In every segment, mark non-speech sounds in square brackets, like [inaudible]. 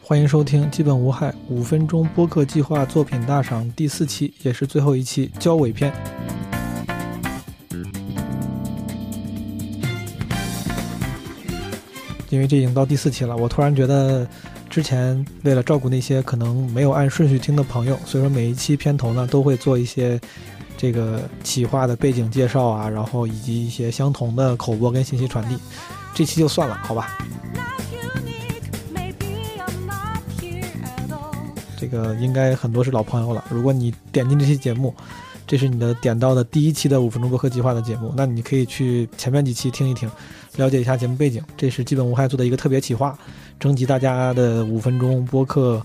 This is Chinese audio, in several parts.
欢迎收听《基本无害五分钟播客计划作品大赏》第四期，也是最后一期交尾篇。因为这已经到第四期了，我突然觉得，之前为了照顾那些可能没有按顺序听的朋友，所以说每一期片头呢都会做一些这个企划的背景介绍啊，然后以及一些相同的口播跟信息传递。这期就算了，好吧？这个应该很多是老朋友了。如果你点进这期节目，这是你的点到的第一期的五分钟播客计划的节目，那你可以去前面几期听一听。了解一下节目背景，这是基本无害做的一个特别企划，征集大家的五分钟播客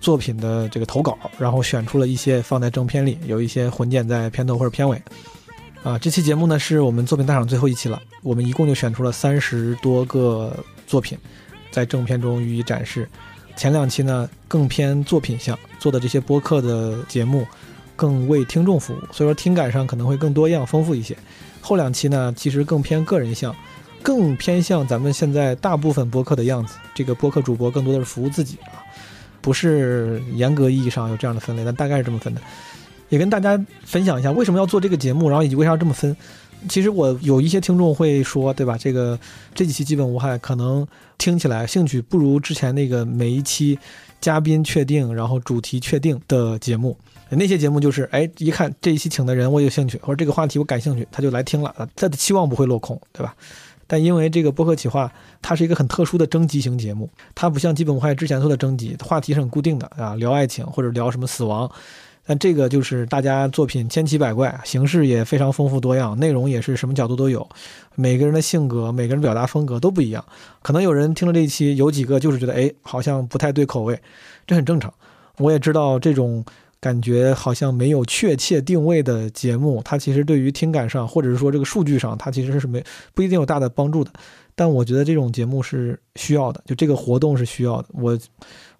作品的这个投稿，然后选出了一些放在正片里，有一些混剪在片头或者片尾。啊，这期节目呢是我们作品大赏最后一期了，我们一共就选出了三十多个作品，在正片中予以展示。前两期呢更偏作品向，做的这些播客的节目更为听众服务，所以说听感上可能会更多样丰富一些。后两期呢其实更偏个人向。更偏向咱们现在大部分播客的样子，这个播客主播更多的是服务自己啊，不是严格意义上有这样的分类，但大概是这么分的。也跟大家分享一下为什么要做这个节目，然后以及为啥要这么分。其实我有一些听众会说，对吧？这个这几期基本无害，可能听起来兴趣不如之前那个每一期嘉宾确定，然后主题确定的节目。那些节目就是，哎，一看这一期请的人我有兴趣，或者这个话题我感兴趣，他就来听了，他的期望不会落空，对吧？但因为这个播客企划，它是一个很特殊的征集型节目，它不像基本无害之前做的征集，话题是很固定的啊，聊爱情或者聊什么死亡。但这个就是大家作品千奇百怪，形式也非常丰富多样，内容也是什么角度都有，每个人的性格、每个人表达风格都不一样。可能有人听了这一期，有几个就是觉得，哎，好像不太对口味，这很正常。我也知道这种。感觉好像没有确切定位的节目，它其实对于听感上，或者是说这个数据上，它其实是没不一定有大的帮助的。但我觉得这种节目是需要的，就这个活动是需要的。我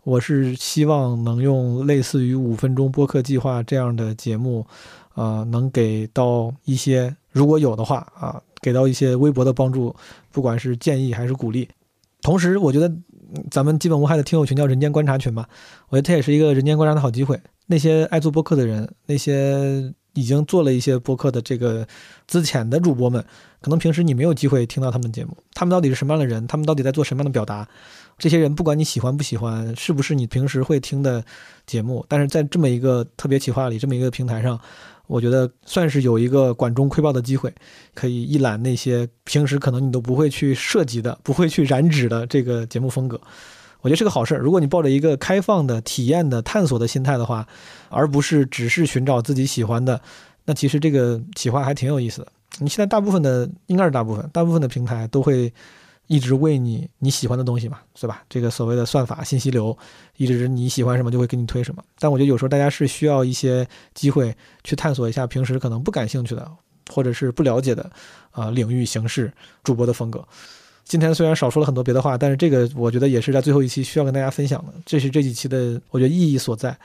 我是希望能用类似于五分钟播客计划这样的节目，啊，能给到一些如果有的话啊，给到一些微博的帮助，不管是建议还是鼓励。同时，我觉得咱们基本无害的听友群叫人间观察群嘛，我觉得它也是一个人间观察的好机会。那些爱做播客的人，那些已经做了一些播客的这个资浅的主播们，可能平时你没有机会听到他们的节目。他们到底是什么样的人？他们到底在做什么样的表达？这些人不管你喜欢不喜欢，是不是你平时会听的节目，但是在这么一个特别企划里，这么一个平台上，我觉得算是有一个管中窥豹的机会，可以一览那些平时可能你都不会去涉及的、不会去染指的这个节目风格。我觉得是个好事儿。如果你抱着一个开放的、体验的、探索的心态的话，而不是只是寻找自己喜欢的，那其实这个企划还挺有意思的。你现在大部分的，应该是大部分，大部分的平台都会一直喂你你喜欢的东西嘛，是吧？这个所谓的算法、信息流，一直你喜欢什么就会给你推什么。但我觉得有时候大家是需要一些机会去探索一下平时可能不感兴趣的，或者是不了解的啊领域、形式、主播的风格。今天虽然少说了很多别的话，但是这个我觉得也是在最后一期需要跟大家分享的。这是这几期的我觉得意义所在。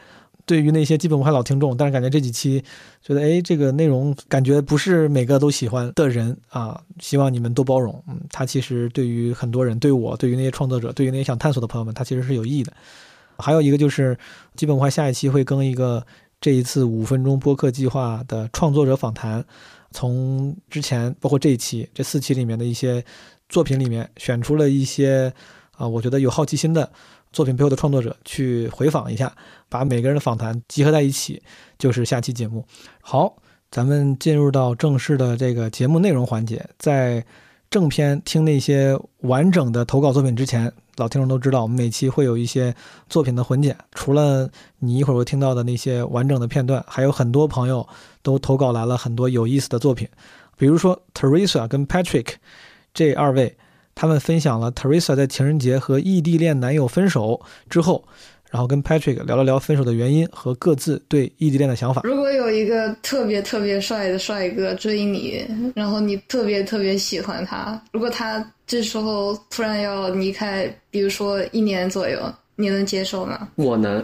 对于那些基本无害老听众，但是感觉这几期觉得哎，这个内容感觉不是每个都喜欢的人啊，希望你们多包容。嗯，它其实对于很多人，对我，对于那些创作者，对于那些想探索的朋友们，它其实是有意义的。还有一个就是基本无害下一期会更一个这一次五分钟播客计划的创作者访谈，从之前包括这一期这四期里面的一些。作品里面选出了一些啊，我觉得有好奇心的作品背后的创作者去回访一下，把每个人的访谈集合在一起，就是下期节目。好，咱们进入到正式的这个节目内容环节。在正片听那些完整的投稿作品之前，老听众都知道，我们每期会有一些作品的混剪。除了你一会儿会听到的那些完整的片段，还有很多朋友都投稿来了很多有意思的作品，比如说 Teresa 跟 Patrick。这二位，他们分享了 Teresa 在情人节和异地恋男友分手之后，然后跟 Patrick 聊了聊分手的原因和各自对异地恋的想法。如果有一个特别特别帅的帅哥追你，然后你特别特别喜欢他，如果他这时候突然要离开，比如说一年左右，你能接受吗？我能，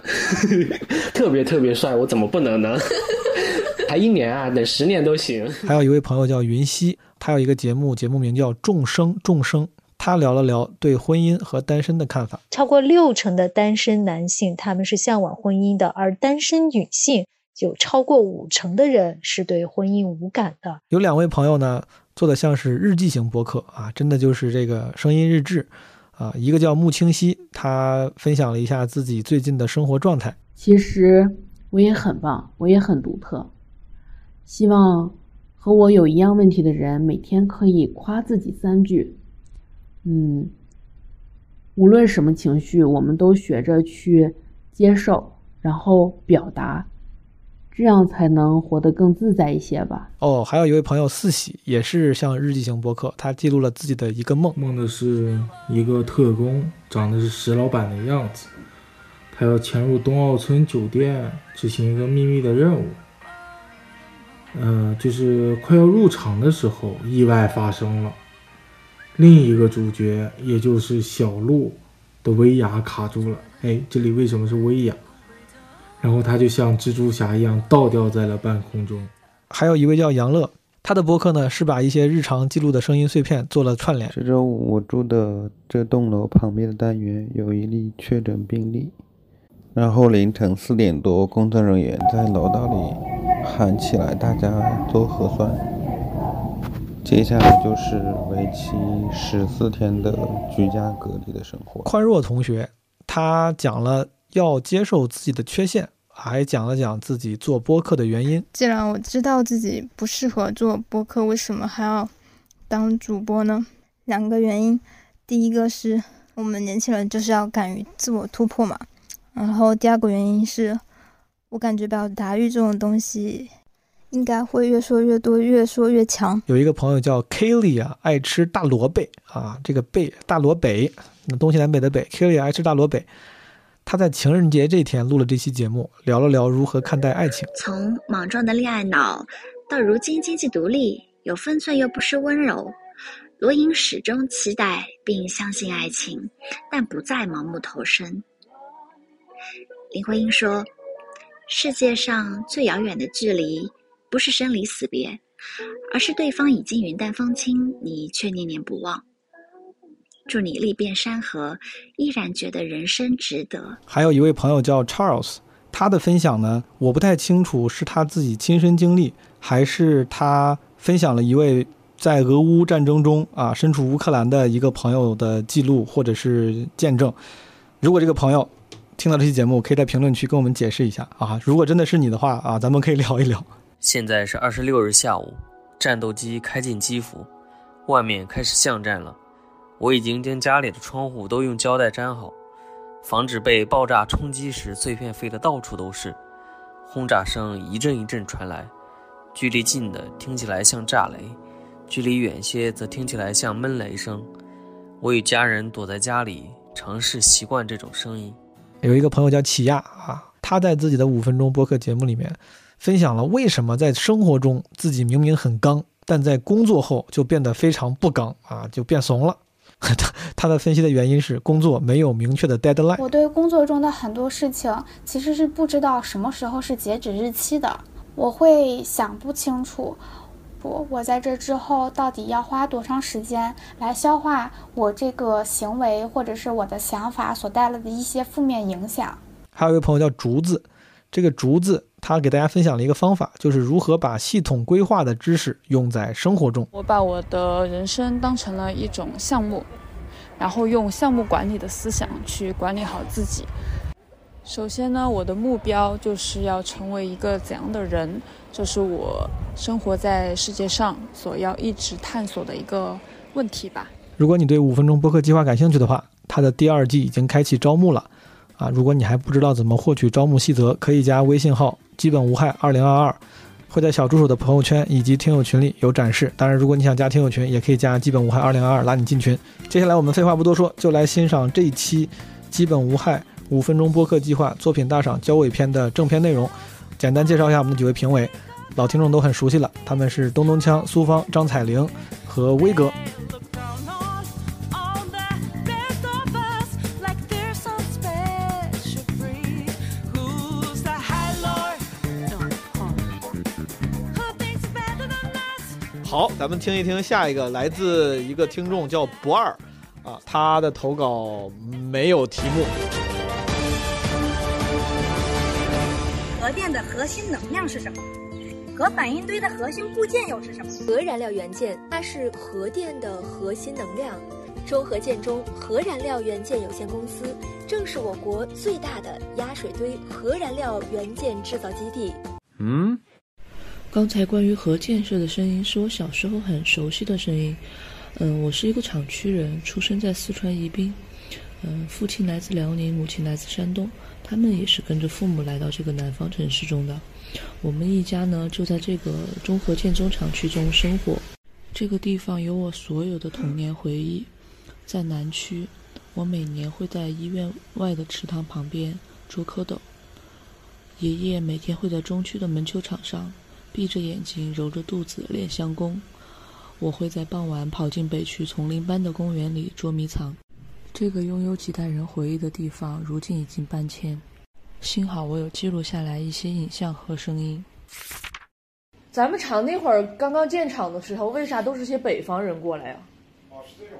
[laughs] 特别特别帅，我怎么不能呢？[laughs] 才一年啊，等十年都行。还有一位朋友叫云溪。他有一个节目，节目名叫《众生众生》，他聊了聊对婚姻和单身的看法。超过六成的单身男性他们是向往婚姻的，而单身女性有超过五成的人是对婚姻无感的。有两位朋友呢，做的像是日记型播客啊，真的就是这个声音日志啊。一个叫穆清溪，他分享了一下自己最近的生活状态。其实我也很棒，我也很独特。希望和我有一样问题的人每天可以夸自己三句。嗯，无论什么情绪，我们都学着去接受，然后表达，这样才能活得更自在一些吧。哦，还有一位朋友四喜，也是像日记型博客，他记录了自己的一个梦。梦的是一个特工，长得是石老板的样子，他要潜入冬奥村酒店执行一个秘密的任务。嗯，就是快要入场的时候，意外发生了。另一个主角，也就是小鹿的威亚卡住了。哎，这里为什么是威亚？然后他就像蜘蛛侠一样倒吊在了半空中。还有一位叫杨乐，他的博客呢是把一些日常记录的声音碎片做了串联。这周五我住的这栋楼旁边的单元有一例确诊病例，然后凌晨四点多，工作人员在楼道里。喊起来，大家做核酸。接下来就是为期十四天的居家隔离的生活。宽若同学，他讲了要接受自己的缺陷，还讲了讲自己做播客的原因。既然我知道自己不适合做播客，为什么还要当主播呢？两个原因，第一个是我们年轻人就是要敢于自我突破嘛，然后第二个原因是。我感觉表达欲这种东西，应该会越说越多，越说越强。有一个朋友叫 Kelly 啊，爱吃大萝卜啊，这个贝大萝卜，那东西南北的北，Kelly 爱吃大萝卜。他在情人节这天录了这期节目，聊了聊如何看待爱情。从莽撞的恋爱脑，到如今经济独立，有分寸又不失温柔，罗莹始终期待并相信爱情，但不再盲目投身。林徽因说。世界上最遥远的距离，不是生离死别，而是对方已经云淡风轻，你却念念不忘。祝你历遍山河，依然觉得人生值得。还有一位朋友叫 Charles，他的分享呢，我不太清楚是他自己亲身经历，还是他分享了一位在俄乌战争中啊身处乌克兰的一个朋友的记录或者是见证。如果这个朋友。听到这期节目，可以在评论区跟我们解释一下啊！如果真的是你的话啊，咱们可以聊一聊。现在是二十六日下午，战斗机开进基辅，外面开始巷战了。我已经将家里的窗户都用胶带粘好，防止被爆炸冲击时碎片飞得到处都是。轰炸声一阵一阵传来，距离近的听起来像炸雷，距离远些则听起来像闷雷声。我与家人躲在家里，尝试习惯这种声音。有一个朋友叫起亚啊，他在自己的五分钟播客节目里面分享了为什么在生活中自己明明很刚，但在工作后就变得非常不刚啊，就变怂了。他 [laughs] 他的分析的原因是工作没有明确的 deadline。我对工作中的很多事情其实是不知道什么时候是截止日期的，我会想不清楚。我，我在这之后到底要花多长时间来消化我这个行为或者是我的想法所带来的一些负面影响？还有一位朋友叫竹子，这个竹子他给大家分享了一个方法，就是如何把系统规划的知识用在生活中。我把我的人生当成了一种项目，然后用项目管理的思想去管理好自己。首先呢，我的目标就是要成为一个怎样的人。这是我生活在世界上所要一直探索的一个问题吧。如果你对五分钟播客计划感兴趣的话，它的第二季已经开启招募了。啊，如果你还不知道怎么获取招募细则，可以加微信号“基本无害二零二二”，会在小助手的朋友圈以及听友群里有展示。当然，如果你想加听友群，也可以加“基本无害二零二二”拉你进群。接下来我们废话不多说，就来欣赏这一期“基本无害五分钟播客计划作品大赏交尾篇”的正片内容。简单介绍一下我们的几位评委，老听众都很熟悉了，他们是东东锵、苏芳、张彩玲和威哥。好，咱们听一听下一个，来自一个听众叫不二啊，他的投稿没有题目。核电的核心能量是什么？核反应堆的核心部件又是什么？核燃料元件，它是核电的核心能量。中核建中核燃料元件有限公司正是我国最大的压水堆核燃料元件制造基地。嗯，刚才关于核建设的声音是我小时候很熟悉的声音。嗯，我是一个厂区人，出生在四川宜宾。嗯，父亲来自辽宁，母亲来自山东，他们也是跟着父母来到这个南方城市中的。我们一家呢，就在这个中核建中厂区中生活。这个地方有我所有的童年回忆。在南区，我每年会在医院外的池塘旁边捉蝌蚪。爷爷每天会在中区的门球场上，闭着眼睛揉着肚子练相功。我会在傍晚跑进北区丛林般的公园里捉迷藏。这个拥有几代人回忆的地方，如今已经搬迁。幸好我有记录下来一些影像和声音。咱们厂那会儿刚刚建厂的时候，为啥都是些北方人过来呀？哦，是这种。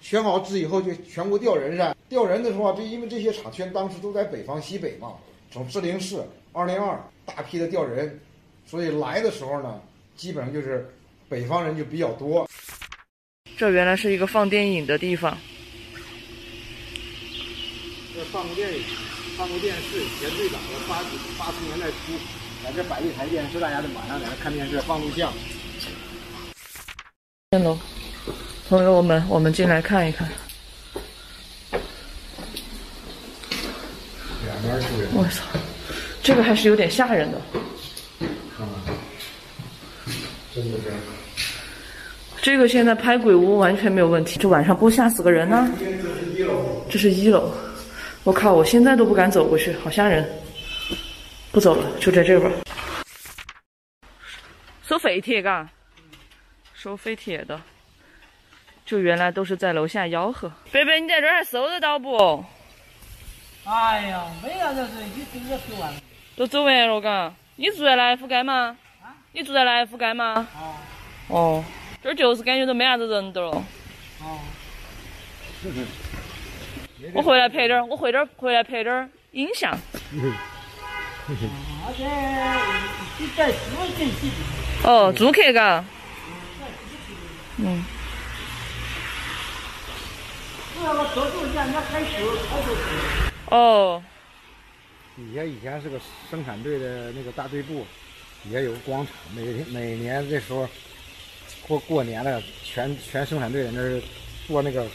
选好址以后就全国调人噻。调人的时候，这因为这些厂圈当时都在北方西北嘛，从志陵市二零二大批的调人，所以来的时候呢，基本上就是北方人就比较多。这原来是一个放电影的地方。这放过电影。放过电视，前最早的八八十年代初，在这摆一台电视，大家就晚上在那看电视、放录像。电楼，朋友们，我们进来看一看。两边住人。我操，这个还是有点吓人的。这个现在拍鬼屋完全没有问题，这晚上不吓死个人呢？这是一楼。我靠！我现在都不敢走过去，好吓人。不走了，就在这吧。收废铁，嘎，收废铁的。就原来都是在楼下吆喝。贝贝，你在这儿还收得到不？哎呀，没啥子，你今天收完了。都走完了，嘎。你住在来福街吗？啊？你住在来福街吗？哦。哦，这儿就是感觉都没啥子人的了。哦。我回来拍点儿，我回点儿回来拍点儿影像。哦，租客嘎。嗯。哦。以前以前是个生产队的那个大队部，底下有个广场，每天每年这时候过过年了，全全生产队在那儿做那个。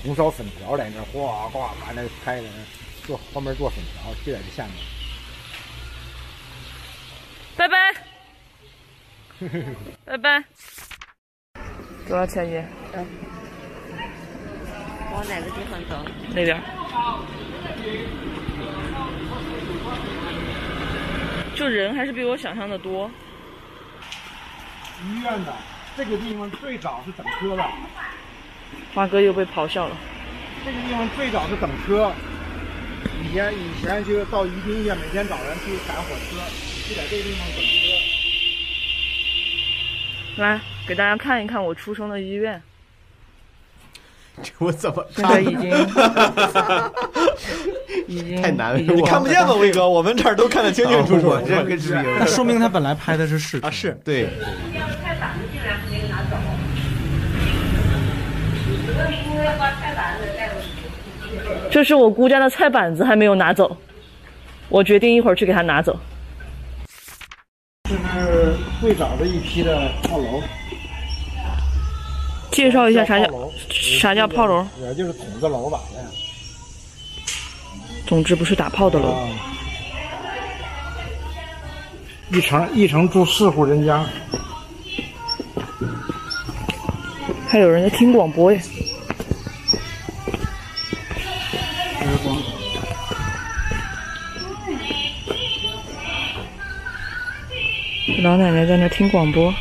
红烧粉条在那哗哗把那拍在那做后面做粉条，就在这下面。拜拜，[laughs] 拜拜。多少钱一？嗯。往哪个地方走？那边。就人还是比我想象的多。医院的这个地方最早是等车的。花哥又被咆哮了。这个地方最早是等车，以前以前就是到宜宾去，每天早上去赶火车，就在这个地方等车。来，给大家看一看我出生的医院。我怎么现在已经已 [laughs] 经太难了，你看不见吗，威哥？我们这儿都看得清清楚楚。[laughs] 这个是说明他本来拍的是视频 [laughs] 啊，是对。这是我姑家的菜板子，还没有拿走。我决定一会儿去给他拿走。这是最早的一批的炮楼。介绍一下啥叫啥叫炮楼？也就是筒子楼吧。总之不是打炮的楼。一层一层住四户人家。还有人在听广播耶。老奶奶在那听广播。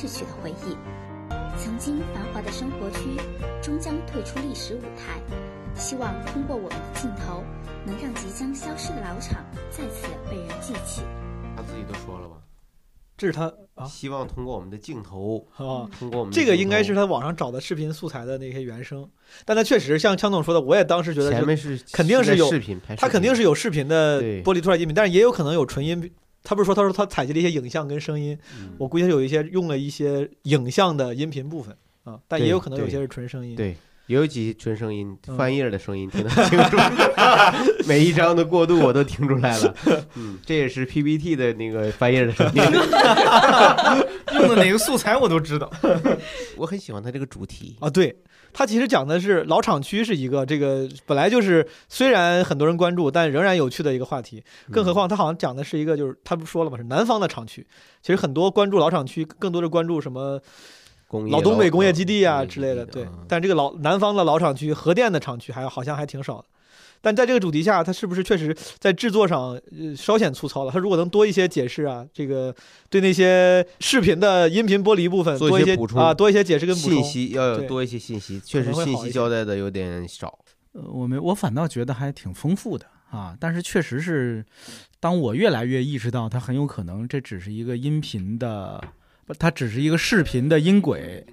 逝去的回忆。曾经繁华的生活区，终将退出历史舞台。希望通过我们的镜头，能让即将消失的老厂再次被人记起。他自己都说了吧？这是他啊，希望通过我们的镜头啊，通过我们这个应该是他网上找的视频素材的那些原声。但他确实像枪总说的，我也当时觉得前面是肯定是有视频，他肯定是有视频的玻璃突然音频，但是也有可能有纯音。他不是说他说他采集了一些影像跟声音，我估计他有一些用了一些影像的音频部分啊，但也有可能有些是纯声音。对。也有几纯声音，翻页的声音听得清楚，[laughs] 每一张的过渡我都听出来了。嗯，这也是 PPT 的那个翻页的声音，[laughs] 用的哪个素材我都知道。[laughs] 我很喜欢他这个主题啊，对他其实讲的是老厂区是一个这个本来就是虽然很多人关注，但仍然有趣的一个话题。更何况他好像讲的是一个就是他不说了嘛？是南方的厂区。其实很多关注老厂区，更多的关注什么？老东北工业基地啊之类的，对。但这个老南方的老厂区、核电的厂区还好像还挺少的。但在这个主题下，它是不是确实在制作上呃稍显粗糙了？它如果能多一些解释啊，这个对那些视频的音频剥离部分多一些补充啊，多一些解释跟信息，要有多一些信息。确实信息交代的有点少。呃，我没，我反倒觉得还挺丰富的啊。但是确实是，当我越来越意识到它很有可能这只是一个音频的。它只是一个视频的音轨，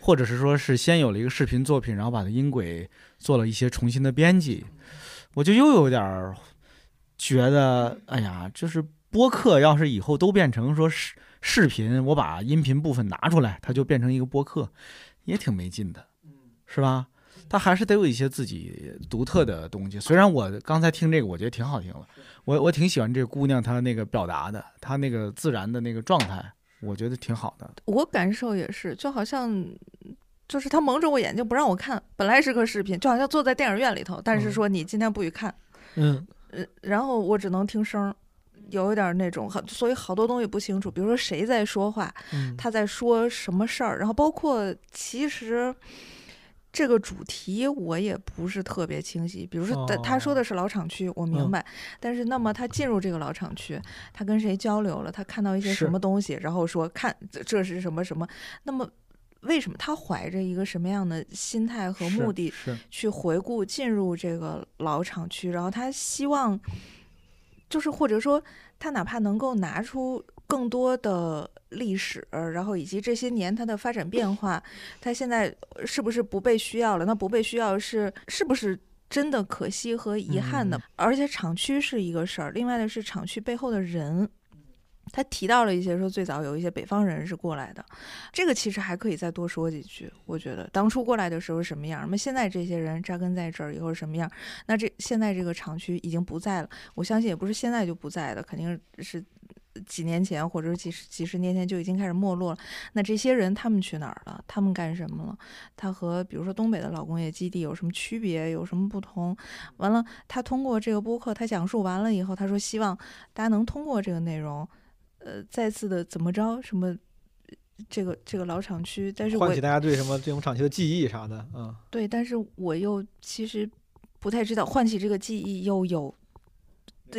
或者是说是先有了一个视频作品，然后把它音轨做了一些重新的编辑，我就又有点觉得，哎呀，就是播客要是以后都变成说视视频，我把音频部分拿出来，它就变成一个播客，也挺没劲的，是吧？它还是得有一些自己独特的东西。虽然我刚才听这个，我觉得挺好听了，我我挺喜欢这姑娘她那个表达的，她那个自然的那个状态。我觉得挺好的，我感受也是，就好像就是他蒙着我眼睛不让我看，本来是个视频，就好像坐在电影院里头，但是说你今天不许看，嗯，呃，然后我只能听声，有一点那种，所以好多东西不清楚，比如说谁在说话，他在说什么事儿，然后包括其实。这个主题我也不是特别清晰，比如说他他说的是老厂区，我明白，但是那么他进入这个老厂区，他跟谁交流了？他看到一些什么东西，然后说看这是什么什么？那么为什么他怀着一个什么样的心态和目的去回顾进入这个老厂区？然后他希望，就是或者说他哪怕能够拿出更多的。历史，然后以及这些年它的发展变化，它现在是不是不被需要了？那不被需要是是不是真的可惜和遗憾的？而且厂区是一个事儿，另外的是厂区背后的人。他提到了一些说最早有一些北方人是过来的，这个其实还可以再多说几句。我觉得当初过来的时候什么样，那么现在这些人扎根在这儿以后什么样？那这现在这个厂区已经不在了，我相信也不是现在就不在的，肯定是。几年前，或者几十几十年前就已经开始没落了。那这些人他们去哪儿了？他们干什么了？他和比如说东北的老工业基地有什么区别？有什么不同？完了，他通过这个播客，他讲述完了以后，他说希望大家能通过这个内容，呃，再次的怎么着？什么这个这个老厂区？但是唤起大家对什么这种厂区的记忆啥的，嗯，对。但是我又其实不太知道唤起这个记忆又有。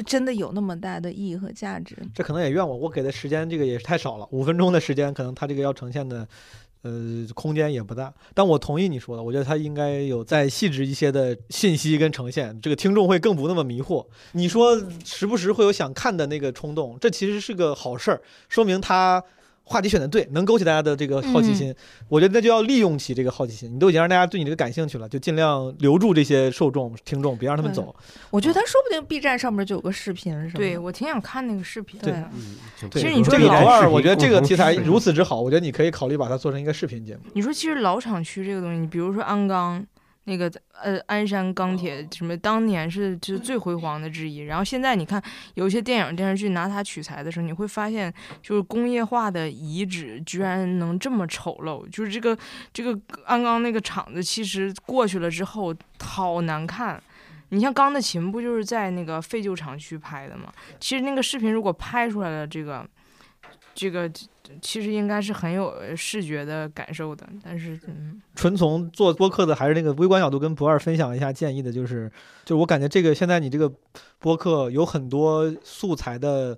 真的有那么大的意义和价值？这可能也怨我，我给的时间这个也是太少了，五分钟的时间，可能他这个要呈现的，呃，空间也不大。但我同意你说的，我觉得他应该有再细致一些的信息跟呈现，这个听众会更不那么迷惑。你说时不时会有想看的那个冲动，这其实是个好事儿，说明他。话题选的对，能勾起大家的这个好奇心，我觉得那就要利用起这个好奇心。你都已经让大家对你这个感兴趣了，就尽量留住这些受众、听众，别让他们走。我觉得他说不定 B 站上面就有个视频，是吧？对我挺想看那个视频。对，其实你说老二，我觉得这个题材如此之好，我觉得你可以考虑把它做成一个视频节目。你说，其实老厂区这个东西，你比如说鞍钢。那个呃，鞍山钢铁什么，当年是就是最辉煌的之一。然后现在你看，有一些电影电视剧拿它取材的时候，你会发现，就是工业化的遗址居然能这么丑陋。就是这个这个鞍钢那个厂子，其实过去了之后好难看。你像《钢的琴》不就是在那个废旧厂区拍的吗？其实那个视频如果拍出来了，这个这个其实应该是很有视觉的感受的，但是嗯，纯从做播客的还是那个微观角度，跟不二分享一下建议的，就是，就我感觉这个现在你这个播客有很多素材的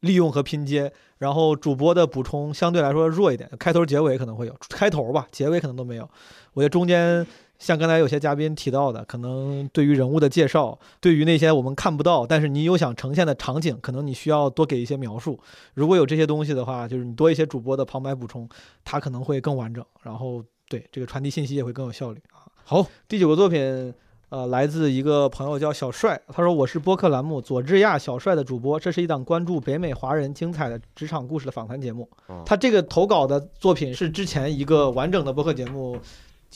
利用和拼接，然后主播的补充相对来说弱一点，开头结尾可能会有，开头吧，结尾可能都没有。我觉得中间像刚才有些嘉宾提到的，可能对于人物的介绍，对于那些我们看不到，但是你有想呈现的场景，可能你需要多给一些描述。如果有这些东西的话，就是你多一些主播的旁白补充，它可能会更完整，然后对这个传递信息也会更有效率啊。好，第九个作品。呃，来自一个朋友叫小帅，他说我是播客栏目佐治亚小帅的主播，这是一档关注北美华人精彩的职场故事的访谈节目。哦他这个投稿的作品是之前一个完整的播客节目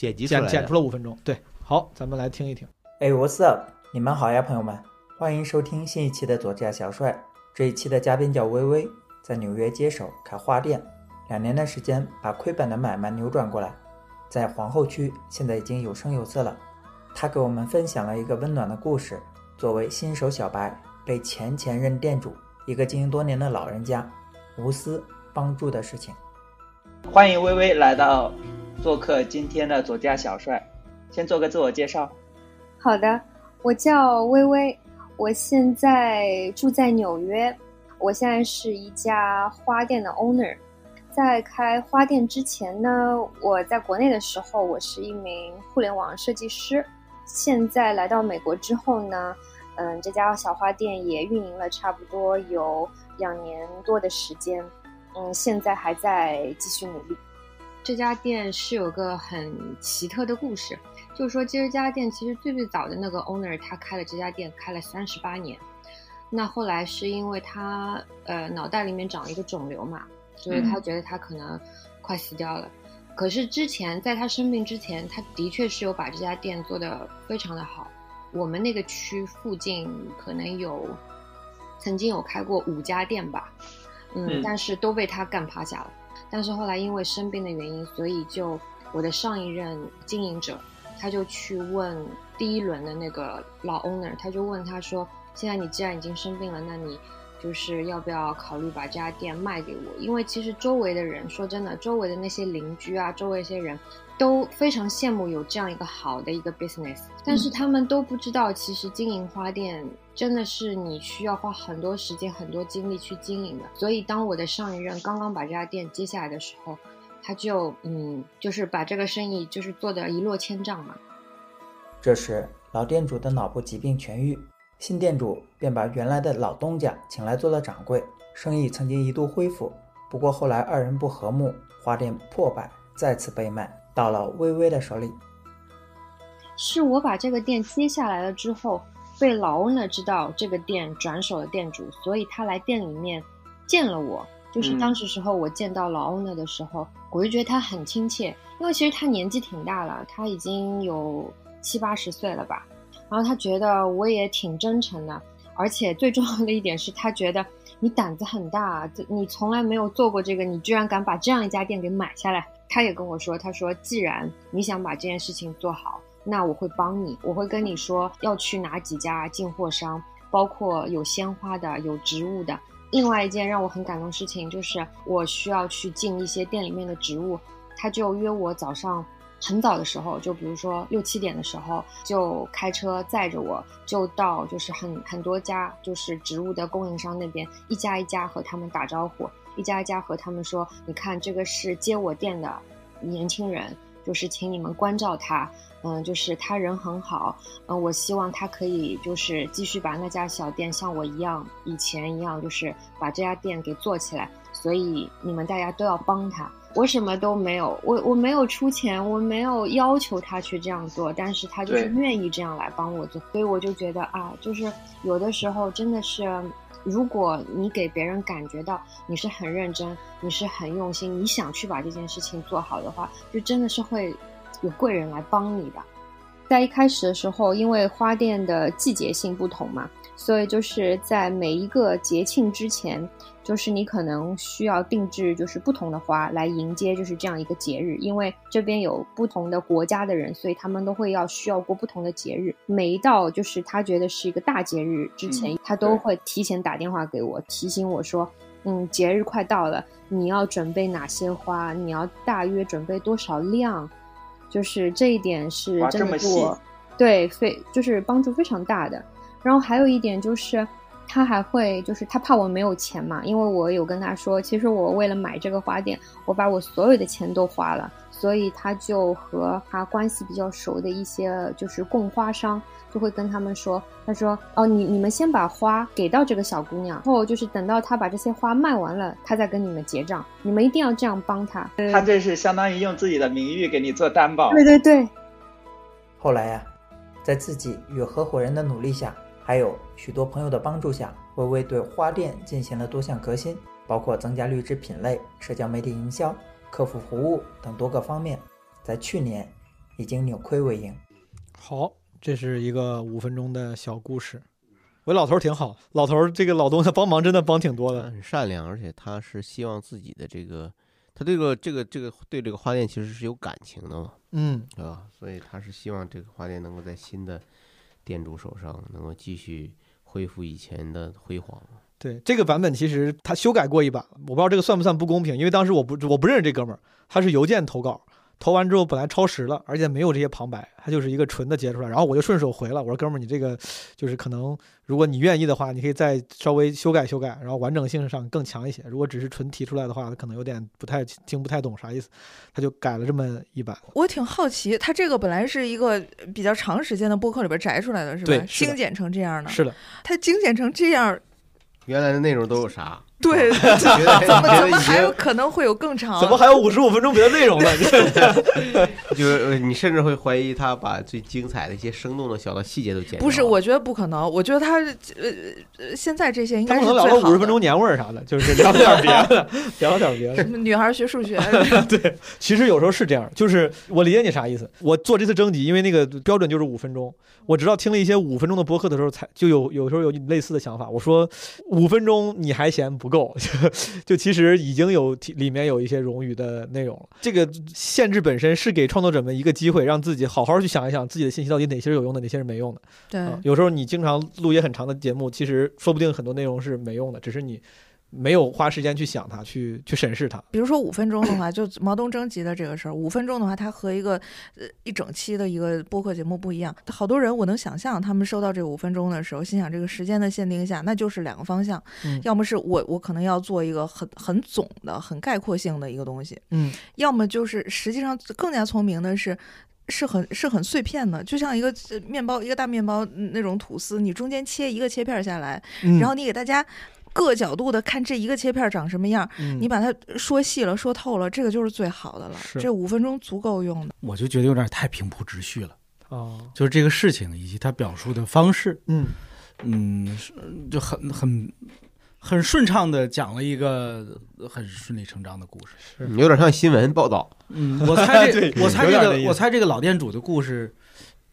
剪辑出来剪剪出了五分钟。对，好，咱们来听一听。哎，What's up？你们好呀，朋友们，欢迎收听新一期的佐治亚小帅。这一期的嘉宾叫微微，在纽约接手开花店，两年的时间把亏本的买卖扭转过来，在皇后区现在已经有声有色了。他给我们分享了一个温暖的故事，作为新手小白被前前任店主一个经营多年的老人家无私帮助的事情。欢迎微微来到做客今天的左家小帅，先做个自我介绍。好的，我叫微微，我现在住在纽约，我现在是一家花店的 owner。在开花店之前呢，我在国内的时候，我是一名互联网设计师。现在来到美国之后呢，嗯，这家小花店也运营了差不多有两年多的时间，嗯，现在还在继续努力。这家店是有个很奇特的故事，就是说这家店其实最最早的那个 owner 他开了这家店开了三十八年，那后来是因为他呃脑袋里面长了一个肿瘤嘛，所以他觉得他可能快死掉了。可是之前在他生病之前，他的确是有把这家店做得非常的好。我们那个区附近可能有曾经有开过五家店吧，嗯，嗯但是都被他干趴下了。但是后来因为生病的原因，所以就我的上一任经营者，他就去问第一轮的那个老 owner，他就问他说：“现在你既然已经生病了，那你就是要不要考虑把这家店卖给我？因为其实周围的人，说真的，周围的那些邻居啊，周围一些人都非常羡慕有这样一个好的一个 business，但是他们都不知道，其实经营花店真的是你需要花很多时间、很多精力去经营的。所以当我的上一任刚刚把这家店接下来的时候，他就嗯，就是把这个生意就是做的一落千丈嘛。这时，老店主的脑部疾病痊愈，新店主便把原来的老东家请来做了掌柜，生意曾经一度恢复。不过后来二人不和睦，花店破败，再次被卖到了微微的手里。是我把这个店接下来了之后，被老 owner 知道这个店转手了店主，所以他来店里面见了我。就是当时时候我见到老 owner 的时候，我就觉得他很亲切，因为其实他年纪挺大了，他已经有七八十岁了吧。然后他觉得我也挺真诚的，而且最重要的一点是他觉得你胆子很大，这你从来没有做过这个，你居然敢把这样一家店给买下来。他也跟我说，他说既然你想把这件事情做好，那我会帮你，我会跟你说要去哪几家进货商，包括有鲜花的，有植物的。另外一件让我很感动的事情就是，我需要去进一些店里面的植物，他就约我早上很早的时候，就比如说六七点的时候，就开车载着我，就到就是很很多家就是植物的供应商那边，一家一家和他们打招呼，一家一家和他们说，你看这个是接我店的年轻人，就是请你们关照他。嗯，就是他人很好，嗯，我希望他可以就是继续把那家小店像我一样，以前一样，就是把这家店给做起来。所以你们大家都要帮他。我什么都没有，我我没有出钱，我没有要求他去这样做，但是他就是愿意这样来帮我做，所以我就觉得啊，就是有的时候真的是。如果你给别人感觉到你是很认真，你是很用心，你想去把这件事情做好的话，就真的是会有贵人来帮你的。在一开始的时候，因为花店的季节性不同嘛，所以就是在每一个节庆之前，就是你可能需要定制就是不同的花来迎接就是这样一个节日，因为这边有不同的国家的人，所以他们都会要需要过不同的节日。每一到就是他觉得是一个大节日之前，嗯他都会提前打电话给我，提醒我说。嗯，节日快到了，你要准备哪些花？你要大约准备多少量？就是这一点是哇真的对非就是帮助非常大的。然后还有一点就是，他还会就是他怕我没有钱嘛，因为我有跟他说，其实我为了买这个花店，我把我所有的钱都花了，所以他就和他关系比较熟的一些就是供花商，就会跟他们说，他说哦，你你们先把花给到这个小姑娘，然后就是等到她把这些花卖完了，她再跟你们结账，你们一定要这样帮她。他这是相当于用自己的名誉给你做担保。对对对，后来呀、在自己与合伙人的努力下，还有许多朋友的帮助下，微微对花店进行了多项革新，包括增加绿植品类、社交媒体营销、客服服务等多个方面，在去年已经扭亏为盈。好，这是一个五分钟的小故事。我老头儿挺好，老头儿这个老东西帮忙真的帮挺多的。很善良，而且他是希望自己的这个，他对这个这个这个对这个花店其实是有感情的嘛，嗯对吧？所以他是希望这个花店能够在新的店主手上能够继续恢复以前的辉煌。对这个版本，其实他修改过一版，我不知道这个算不算不公平，因为当时我不我不认识这哥们儿，他是邮件投稿，投完之后本来超时了，而且没有这些旁白，它就是一个纯的截出来，然后我就顺手回了，我说哥们儿，你这个就是可能如果你愿意的话，你可以再稍微修改修改，然后完整性上更强一些。如果只是纯提出来的话，可能有点不太听不太懂啥意思，他就改了这么一版。我挺好奇，他这个本来是一个比较长时间的播客里边摘出来的，是吧？对精简成这样的。是的，他精简成这样，原来的内容都有啥？[laughs] 对，[laughs] 怎么怎么还有经可能会有更长？怎么还有五十五分钟别的内容呢？[laughs] 就是呃你甚至会怀疑他把最精彩的一些生动的小的细节都剪。不是，我觉得不可能。我觉得他呃呃，现在这些应他可该是最好的。能聊了五十分钟年味儿啥的，就是聊点别的，聊点别的什。么女孩学数学？对，其实有时候是这样，就是我理解你啥意思。我做这次征集，因为那个标准就是五分钟，我直到听了一些五分钟的播客的时候，才就有有时候有类似的想法。我说五分钟你还嫌不够，[laughs] 就就其实已经有里面有一些冗余的内容了。这个限制本身是给创作者们一个机会，让自己好好去想一想自己的信息到底哪些是有用的，哪些是没用的。对啊有时候你经常录也很长的节目，其实说不定很多内容是没用的，只是你没有花时间去想它，去去审视它。比如说五分钟的话，就毛东征集的这个事儿，五分钟的话，它和一个呃一整期的一个播客节目不一样。好多人我能想象，他们收到这五分钟的时候，心想这个时间的限定下，那就是两个方向，嗯要么是我我可能要做一个很很总的、很概括性的一个东西，嗯，要么就是实际上更加聪明的是。是很是很碎片的，就像一个呃面包，一个大面包嗯那种吐司，你中间切一个切片儿下来，嗯然后你给大家各角度的看这一个切片长什么样，嗯你把它说细了、说透了，这个就是最好的了。这五分钟足够用的。我就觉得有点太平铺直叙了。哦，就是这个事情以及他表述的方式，嗯嗯，是就很很很顺畅的讲了一个很顺理成章的故事，是有点像新闻报道。嗯，我猜这 [laughs] 我猜这个我猜这个老店主的故事。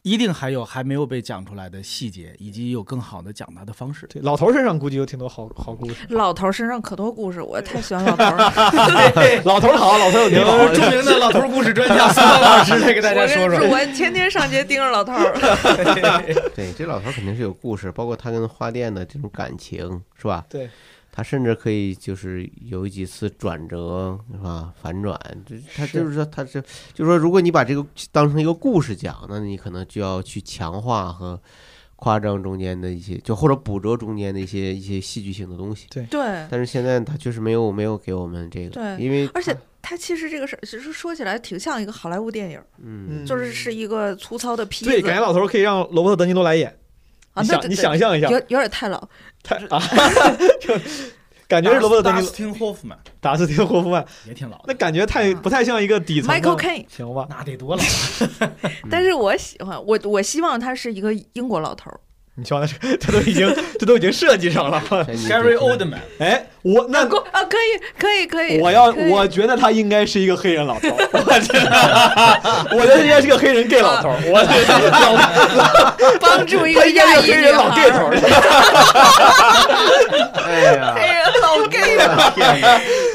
一定还有还没有被讲出来的细节，以及有更好的讲他的方式。对，老头身上估计有挺多好好故事。老头身上可多故事，我太喜欢老头了。[laughs] 老头好，老头有有著名的老头故事专家苏芳老师来给大家说说。我我天天上街盯着老头。[laughs] 对，这老头肯定是有故事，包括他跟花店的这种感情，是吧？对，他甚至可以就是有几次转折，是吧？反转，这他就是说，他是就是说，如果你把这个当成一个故事讲，那你可能就要去强化和夸张中间的一些，就或者捕捉中间的一些一些戏剧性的东西。对对但是现在他确实没有没有给我们这个，对，因为而且他其实这个事儿，其实说起来挺像一个好莱坞电影，嗯就是是一个粗糙的坯子。对，感觉老头可以让罗伯特·德尼罗来演。啊，你想，你想象一下，有有点太老。太啊，就感觉是罗伯特·德尼罗。达斯汀霍夫曼，[laughs] 达斯汀霍夫曼 [laughs] 也挺老的，那感觉太不太像一个底层的 Michael Caine 行吧？那得多老？[laughs] 但是我喜欢我，我希望他是一个英国老头儿。你希望他 [laughs] 都已经这都已经设计上了。[laughs] Gary Oldman，[laughs] 哎，我那啊，啊可以可以可以。我要我觉得他应该是一个黑人老头，我觉得我觉得应该是个黑人 gay 老头，我觉得老帮助一个他应该亚裔是黑人老 gay 头。哎呀，黑人老 gay 了，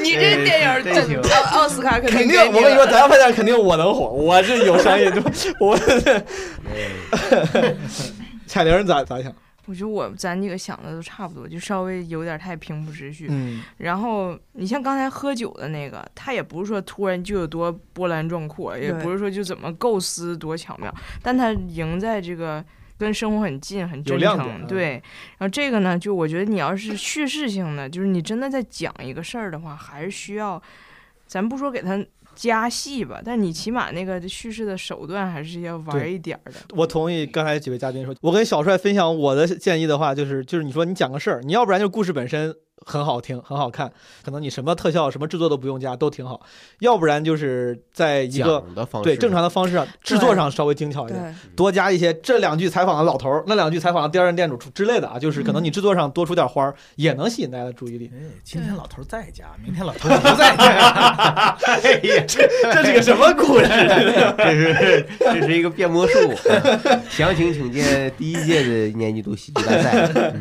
你这电影真奥奥斯卡肯肯定，我跟你说，咱要拍电影肯定我能火，我这有商业，就我。彩玲咋咋想？我觉得我咱几个想的都差不多，就稍微有点太平铺直叙。嗯，然后你像刚才喝酒的那个，他也不是说突然就有多波澜壮阔，也不是说就怎么构思多巧妙，但他赢在这个跟生活很近，很真诚。有亮点嗯对，然后这个呢，就我觉得你要是叙事性的，就是你真的在讲一个事儿的话，还是需要，咱不说给他加戏吧，但你起码那个叙事的手段还是要玩对一点儿的。我同意刚才几位嘉宾说，我跟小帅分享我的建议的话，就是就是你说你讲个事儿，你要不然就故事本身很好听很好看，可能你什么特效什么制作都不用加都挺好，要不然就是在一个讲的方式对正常的方式上制作上稍微精巧一点，多加一些这两句采访的老头儿，那两句采访的第二任店主之类的啊，就是可能你制作上多出点花儿，也能吸引大家的注意力。今天老头儿在家，明天老头儿不在家。[laughs] 哎呀，这这是个什么故事？这是这是一个变魔术，详情请见第一届的年季度喜剧大赛。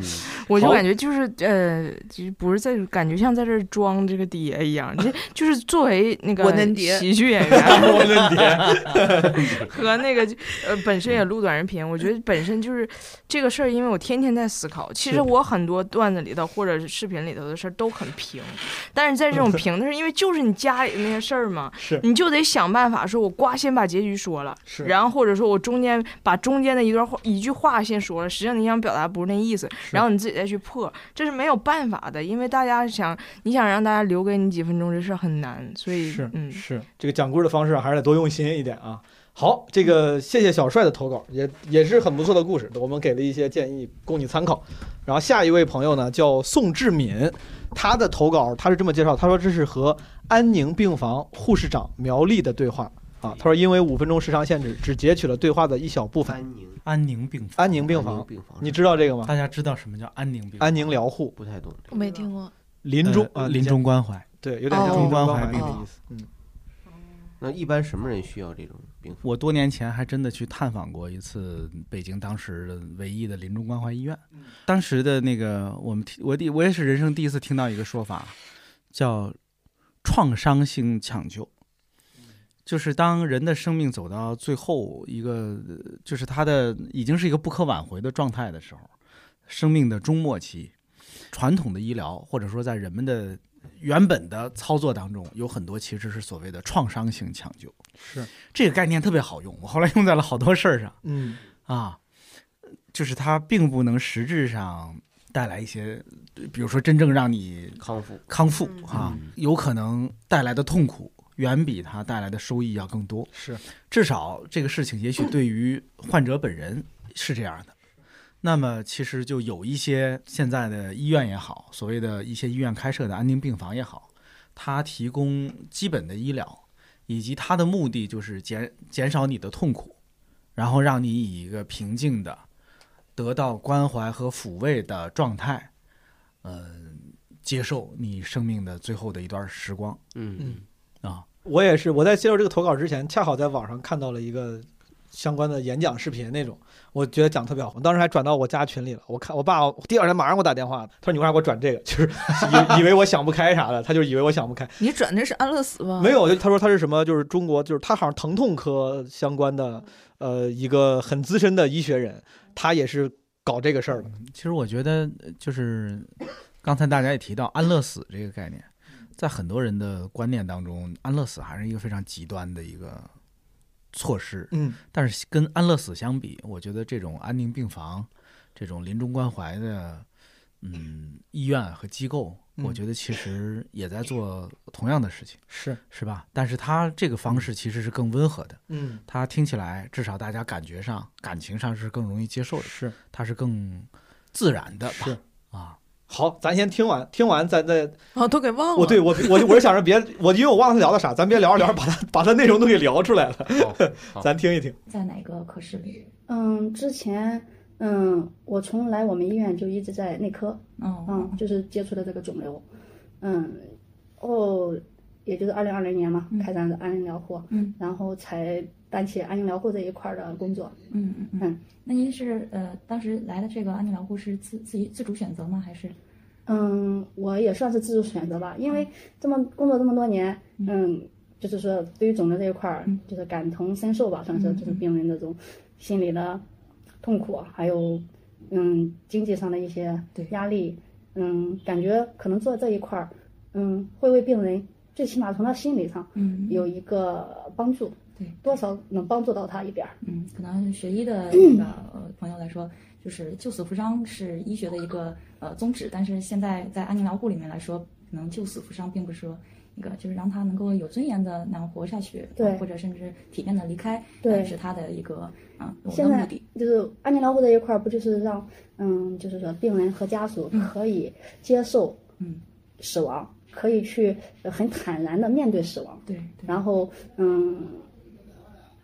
我就感觉就是呃，就是不是在感觉像在这儿装这个爹一样，这 [laughs] 就是作为那个喜剧演员 [laughs] [laughs] 和那个呃本身也录短视频，我觉得本身就是这个事儿，因为我天天在思考，其实我很多段子里头或者是视频里头的事儿都很平，但是在这种平的事儿因为就是你家里的那些事儿嘛，是你就得想办法说，我瓜先把结局说了，是然后或者说我中间把中间的一段话一句话先说了，实际上你想表达不是那意思，然后你自己再去破，这是没有办法的，因为大家想你想让大家留给你几分钟，这事儿很难，所以是嗯是，这个讲故事的方式还是得多用心一点啊。好，这个谢谢小帅的投稿，也也是很不错的故事，我们给了一些建议供你参考。然后下一位朋友呢叫宋志敏，他的投稿他是这么介绍，他说这是和安宁病房护士长苗丽的对话啊。他说因为五分钟时长限制，只截取了对话的一小部分。安宁病房，安宁病房，你知道这个吗？大家知道什么叫安宁病房？安宁疗护不太懂。我没听过。临终啊，呃临终关怀，对，有点像临终关怀的意思。嗯，那一般什么人需要这种病房？我多年前还真的去探访过一次北京当时的唯一的临终关怀医院。当时的那个我们听我第我也是人生第一次听到一个说法，叫创伤性抢救。就是当人的生命走到最后一个，呃就是他的已经是一个不可挽回的状态的时候，生命的终末期，传统的医疗或者说在人们的原本的操作当中，有很多其实是所谓的创伤性抢救。是这个概念特别好用，我后来用在了好多事儿上。嗯啊，就是它并不能实质上带来一些，比如说真正让你康复康复啊，有可能带来的痛苦远比它带来的收益要更多。是，至少这个事情也许对于患者本人是这样的。那么其实就有一些现在的医院也好，所谓的一些医院开设的安宁病房也好，它提供基本的医疗，以及它的目的就是减减少你的痛苦，然后让你以一个平静的、得到关怀和抚慰的状态，嗯、接受你生命的最后的一段时光。嗯啊，我也是，我在接受这个投稿之前，恰好在网上看到了一个相关的演讲视频那种，我觉得讲特别好，我当时还转到我家群里了。我看我爸第二天马上给我打电话，他说你为啥给我转这个？[laughs] 就是以以为我想不开啥的，他就以为我想不开。你转的是安乐死吧？没有，就他说他是什么，就是中国，就是他好像疼痛科相关的，呃，一个很资深的医学人，他也是搞这个事儿的。其实我觉得，呃就是刚才大家也提到安乐死这个概念，在很多人的观念当中，安乐死还是一个非常极端的一个措施。嗯，但是跟安乐死相比，我觉得这种安宁病房、这种临终关怀的，嗯，医院和机构，嗯我觉得其实也在做同样的事情，是是吧？但是它这个方式其实是更温和的，嗯，它听起来至少大家感觉上、感情上是更容易接受的，是它是更自然的吧，是啊。好，咱先听完，听完咱再。啊，都给忘了。我对我我我是想着别我因为我忘了他聊的啥，咱别聊着聊着把他把他内容都给聊出来了，[laughs] 咱听一听。在哪个科室里？嗯，之前嗯，我从来我们医院就一直在内科，哦嗯，就是接触的这个肿瘤，嗯，哦，也就是二零二零年嘛，开展的安宁疗护，嗯，然后才担起安宁疗护这一块儿的工作，嗯嗯嗯。那您是呃，当时来的这个安宁疗护是自自己自主选择吗？还是？嗯，我也算是自主选择吧，因为这么工作这么多年，嗯，就是说对于肿瘤这一块儿，就是感同身受吧，算是就是病人这种心理的痛苦，还有嗯经济上的一些压力，嗯，感觉可能做这一块儿，嗯，会为病人最起码从他心理上，嗯，有一个帮助，对，多少能帮助到他一点儿。嗯，可能学医的 [clears throat] 那个呃朋友来说，就是救死扶伤是医学的一个呃宗旨，但是现在在安宁疗护里面来说，可能救死扶伤并不是说。一个就是让他能够有尊严的那样活下去，对，或者甚至体面的离开，对，是他的一个嗯现在就是安宁疗护这一块儿，不就是让嗯，就是说病人和家属可以接受嗯死亡，可以去很坦然的面对死亡，对，然后嗯，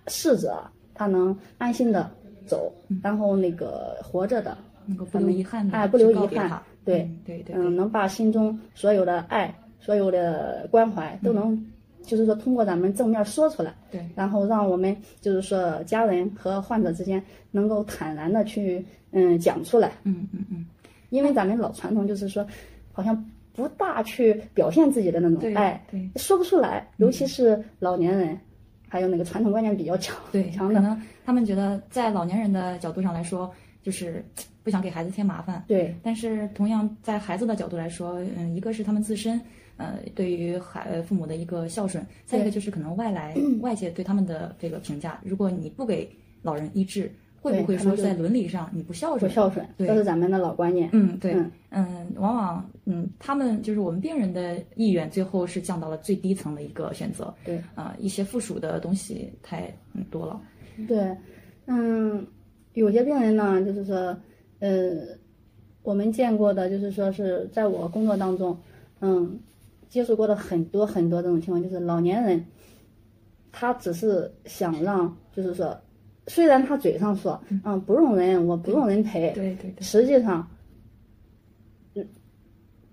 逝者他能安心的走，然后那个活着的能够不留遗憾，哎，不留遗憾，对对对，嗯，能把心中所有的爱。所有的关怀都能，就是说通过咱们正面说出来，对，然后让我们就是说家人和患者之间能够坦然的去嗯讲出来，嗯嗯嗯，因为咱们老传统就是说，好像不大去表现自己的那种爱，对，说不出来，尤其是老年人，还有那个传统观念比较强，对，强可能他们觉得在老年人的角度上来说，就是 [tsk] 不想给孩子添麻烦，对，但是同样在孩子的角度来说，嗯，一个是他们自身。呃，对于孩父母的一个孝顺，再一个就是可能外来 [clears throat] 外界对他们的这个评价，如果你不给老人医治，会不会说在伦理上你不孝顺？不孝顺，这是咱们的老观念。嗯，对，嗯，往往嗯，他们就是我们病人的意愿，最后是降到了最低层的一个选择。对，啊，一些附属的东西太多了。对，嗯，有些病人呢，就是说，呃，我们见过的，就是说是在我工作当中，嗯。接触过的很多很多这种情况，就是老年人，他只是想让，就是说，虽然他嘴上说，嗯，不用人，我不用人陪，对对对，实际上，嗯，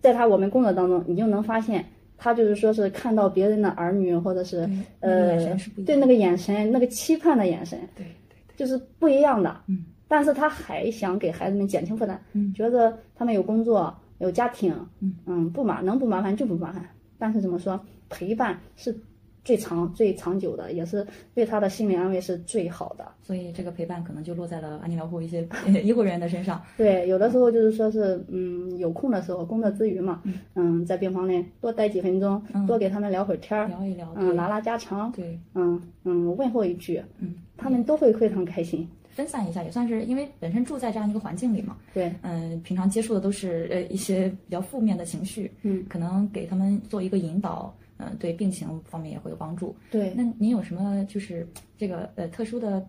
在他我们工作当中，你就能发现，他就是说是看到别人的儿女，或者是呃，对那个眼神，那个期盼的眼神，对对，就是不一样的，嗯，但是他还想给孩子们减轻负担，嗯，觉得他们有工作。有家庭，嗯。嗯，不麻能不麻烦就不麻烦，但是怎么说，陪伴是最长最长久的，也是对他的心理安慰是最好的。所以这个陪伴可能就落在了安宁疗护一些 [laughs] 医护人员的身上。对，有的时候就是说是，嗯，有空的时候，工作之余嘛，嗯，在病房内多待几分钟，多给他们聊会儿天儿，聊一聊，嗯，拉拉家常，对，嗯嗯，问候一句，嗯，他们都会非常开心。分散一下也算是，因为本身住在这样一个环境里嘛。对，嗯，平常接触的都是呃一些比较负面的情绪，嗯，可能给他们做一个引导，嗯，对病情方面也会有帮助。对，那您有什么就是这个呃特殊的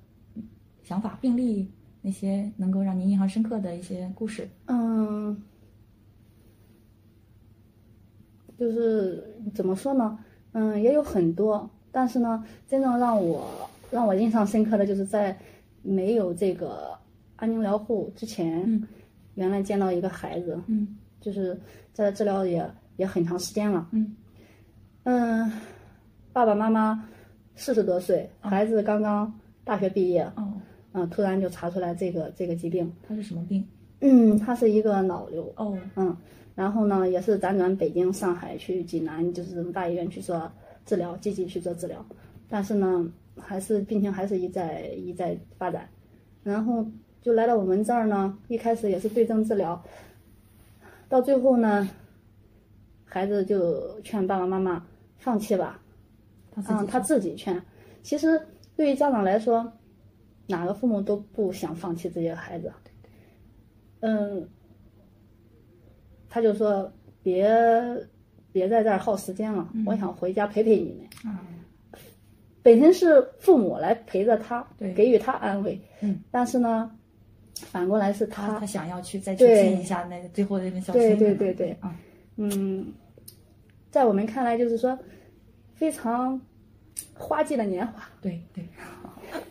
想法、病例那些能够让您印象深刻的一些故事？嗯，就是怎么说呢？嗯，也有很多，但是呢，真正让我。让我印象深刻的就是在没有这个安宁疗护之前，原来见到一个孩子，嗯就是在治疗也也很长时间了，嗯，爸爸妈妈四十多岁，孩子刚刚大学毕业，嗯，突然就查出来这个这个疾病，他是什么病？嗯，他是一个脑瘤，哦，嗯，然后呢，也是辗转北京、上海去济南，就是这种大医院去做治疗，积极去做治疗，但是呢。还是病情还是一再一再发展，然后就来到我们这儿呢。一开始也是对症治疗，到最后呢，孩子就劝爸爸妈妈放弃吧。嗯，他自己劝。其实对于家长来说，哪个父母都不想放弃自己的孩子。嗯，他就说别别在这儿耗时间了，我想回家陪陪你们。嗯本身是父母来陪着他，给予他安慰，嗯，但是呢，反过来是他他想要去再去见一下那个最后的那个小对对对对，嗯，在我们看来就是说非常花季的年华，对对，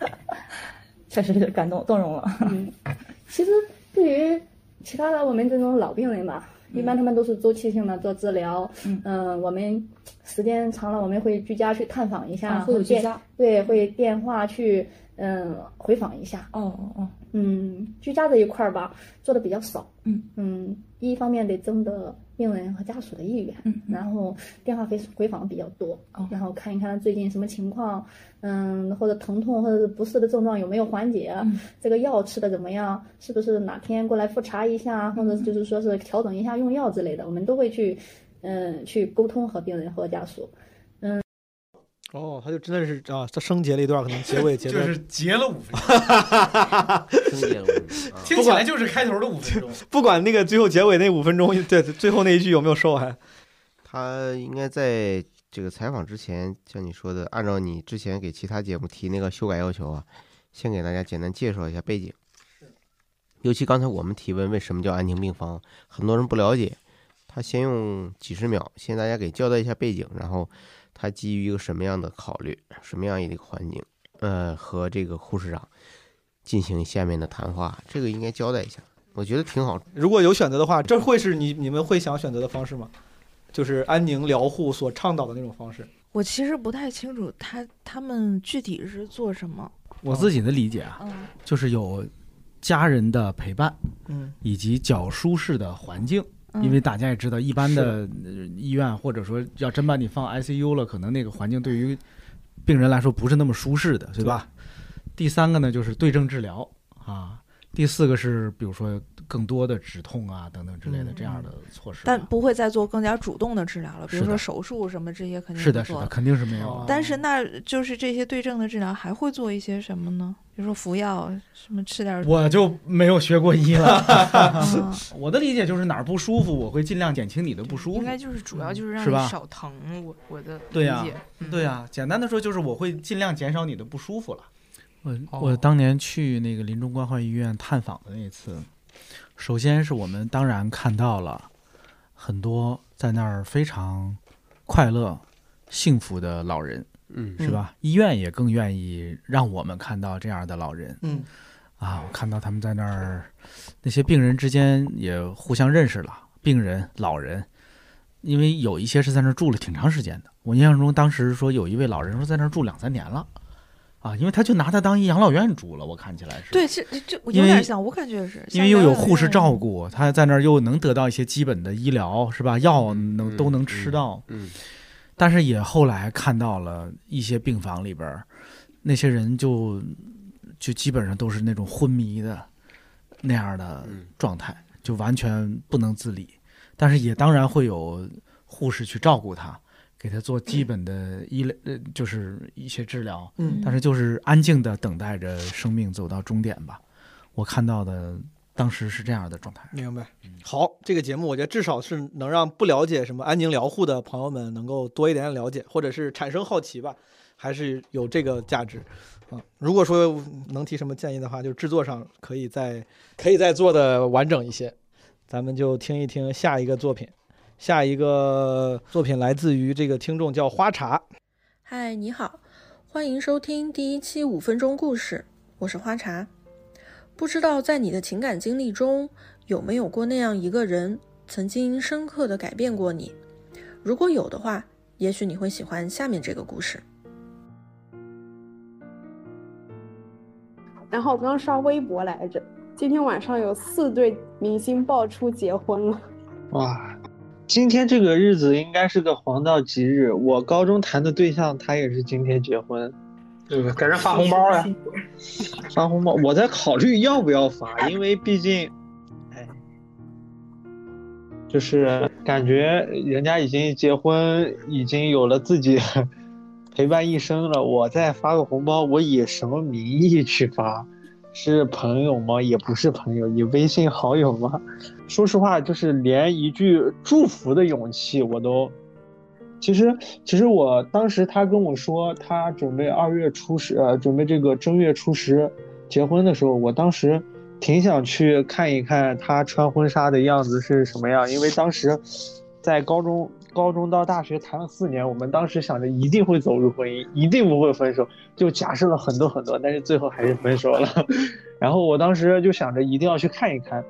[laughs] 确实是感动动容了。嗯，[laughs] 其实对于其他的我们这种老病人吧。一般他们都是周期性的做治疗，嗯，我们时间长了，我们会居家去探访一下，会有电对，会电话去嗯回访一下。哦哦哦，嗯，居家这一块儿吧，做的比较少。嗯嗯，一方面得征得病人和家属的意愿，嗯，然后电话回回访比较多，然后看一看最近什么情况，嗯，或者疼痛或者是不适的症状有没有缓解，这个药吃的怎么样，是不是哪天过来复查一下，或者就是说是调整一下用药之类的，我们都会去，嗯，去沟通和病人和家属，嗯。哦，他就真的是啊，他升结了一段，可能结尾结 [laughs] 的就是结了五分钟，[laughs] 升结了五分钟，[laughs] 听起来就是开头的五分钟。不管那个最后结尾那五分钟，对最后那一句有没有说完，他应该在这个采访之前，像你说的，按照你之前给其他节目提那个修改要求啊，先给大家简单介绍一下背景。尤其刚才我们提问为什么叫安宁病房，很多人不了解，他先用几十秒先大家给交代一下背景，然后。他基于一个什么样的考虑，什么样一个环境，呃，和这个护士长进行下面的谈话，这个应该交代一下，我觉得挺好。如果有选择的话，这会是你你们会想选择的方式吗？就是安宁疗护所倡导的那种方式。我其实不太清楚他他们具体是做什么。我自己的理解啊，就是有家人的陪伴，嗯，以及较舒适的环境。因为大家也知道，一般的医院或者说要真把你放 ICU 了，可能那个环境对于病人来说不是那么舒适的，对吧？第三个呢，就是对症治疗啊。第四个是，比如说更多的止痛啊等等之类的这样的措施，但不会再做更加主动的治疗了，比如说手术什么这些肯定是的，是的，肯定是没有。但是那就是这些对症的治疗还会做一些什么呢？比如说服药什么吃点，我就没有学过医了。[laughs] [laughs] 我的理解就是哪儿不舒服，我会尽量减轻你的不舒服。应该就是主要就是让你少疼。我我的对呀，对呀，简单的说就是我会尽量减少你的不舒服了。我我当年去那个临终关怀医院探访的那次，首先是我们当然看到了很多在那儿非常快乐、幸福的老人，嗯，是吧？医院也更愿意让我们看到这样的老人，嗯，啊，我看到他们在那儿，那些病人之间也互相认识了，病人、老人，因为有一些是在那儿住了挺长时间的。我印象中当时说有一位老人说在那儿住两三年了。啊，因为他就拿他当一养老院住了，我看起来是。对，这这有点像，我感觉是。因为又有护士照顾，他在那儿又能得到一些基本的医疗，是吧？药能都能吃到。嗯。但是也后来看到了一些病房里边，那些人就就基本上都是那种昏迷的那样的状态，就完全不能自理。但是也当然会有护士去照顾他。给他做基本的医疗，呃，就是一些治疗，嗯，但是就是安静的等待着生命走到终点吧。我看到的当时是这样的状态。明白。好，这个节目我觉得至少是能让不了解什么安宁疗护的朋友们能够多一点了解，或者是产生好奇吧，还是有这个价值啊。如果说能提什么建议的话，就是制作上可以再可以再做的完整一些。咱们就听一听下一个作品。下一个作品来自于这个听众叫花茶。嗨，你好，欢迎收听第一期五分钟故事，我是花茶。不知道在你的情感经历中有没有过那样一个人，曾经深刻的改变过你？如果有的话，也许你会喜欢下面这个故事。然后我刚刷微博来着，今天晚上有四对明星爆出结婚了。哇！今天这个日子应该是个黄道吉日，我高中谈的对象他也是今天结婚，对不对？给人发红包呀，发红包，我在考虑要不要发，[laughs] 因为毕竟，哎，就是感觉人家已经结婚，已经有了自己陪伴一生了，我再发个红包，我以什么名义去发？是朋友吗？也不是朋友，以微信好友吗？[laughs] 说实话，就是连一句祝福的勇气我都。其实，其实我当时他跟我说他准备二月初十，呃，准备这个正月初十结婚的时候，我当时挺想去看一看他穿婚纱的样子是什么样，因为当时在高中。高中到大学谈了四年，我们当时想着一定会走入婚姻，一定不会分手，就假设了很多很多，但是最后还是分手了。[laughs] 然后我当时就想着一定要去看一看，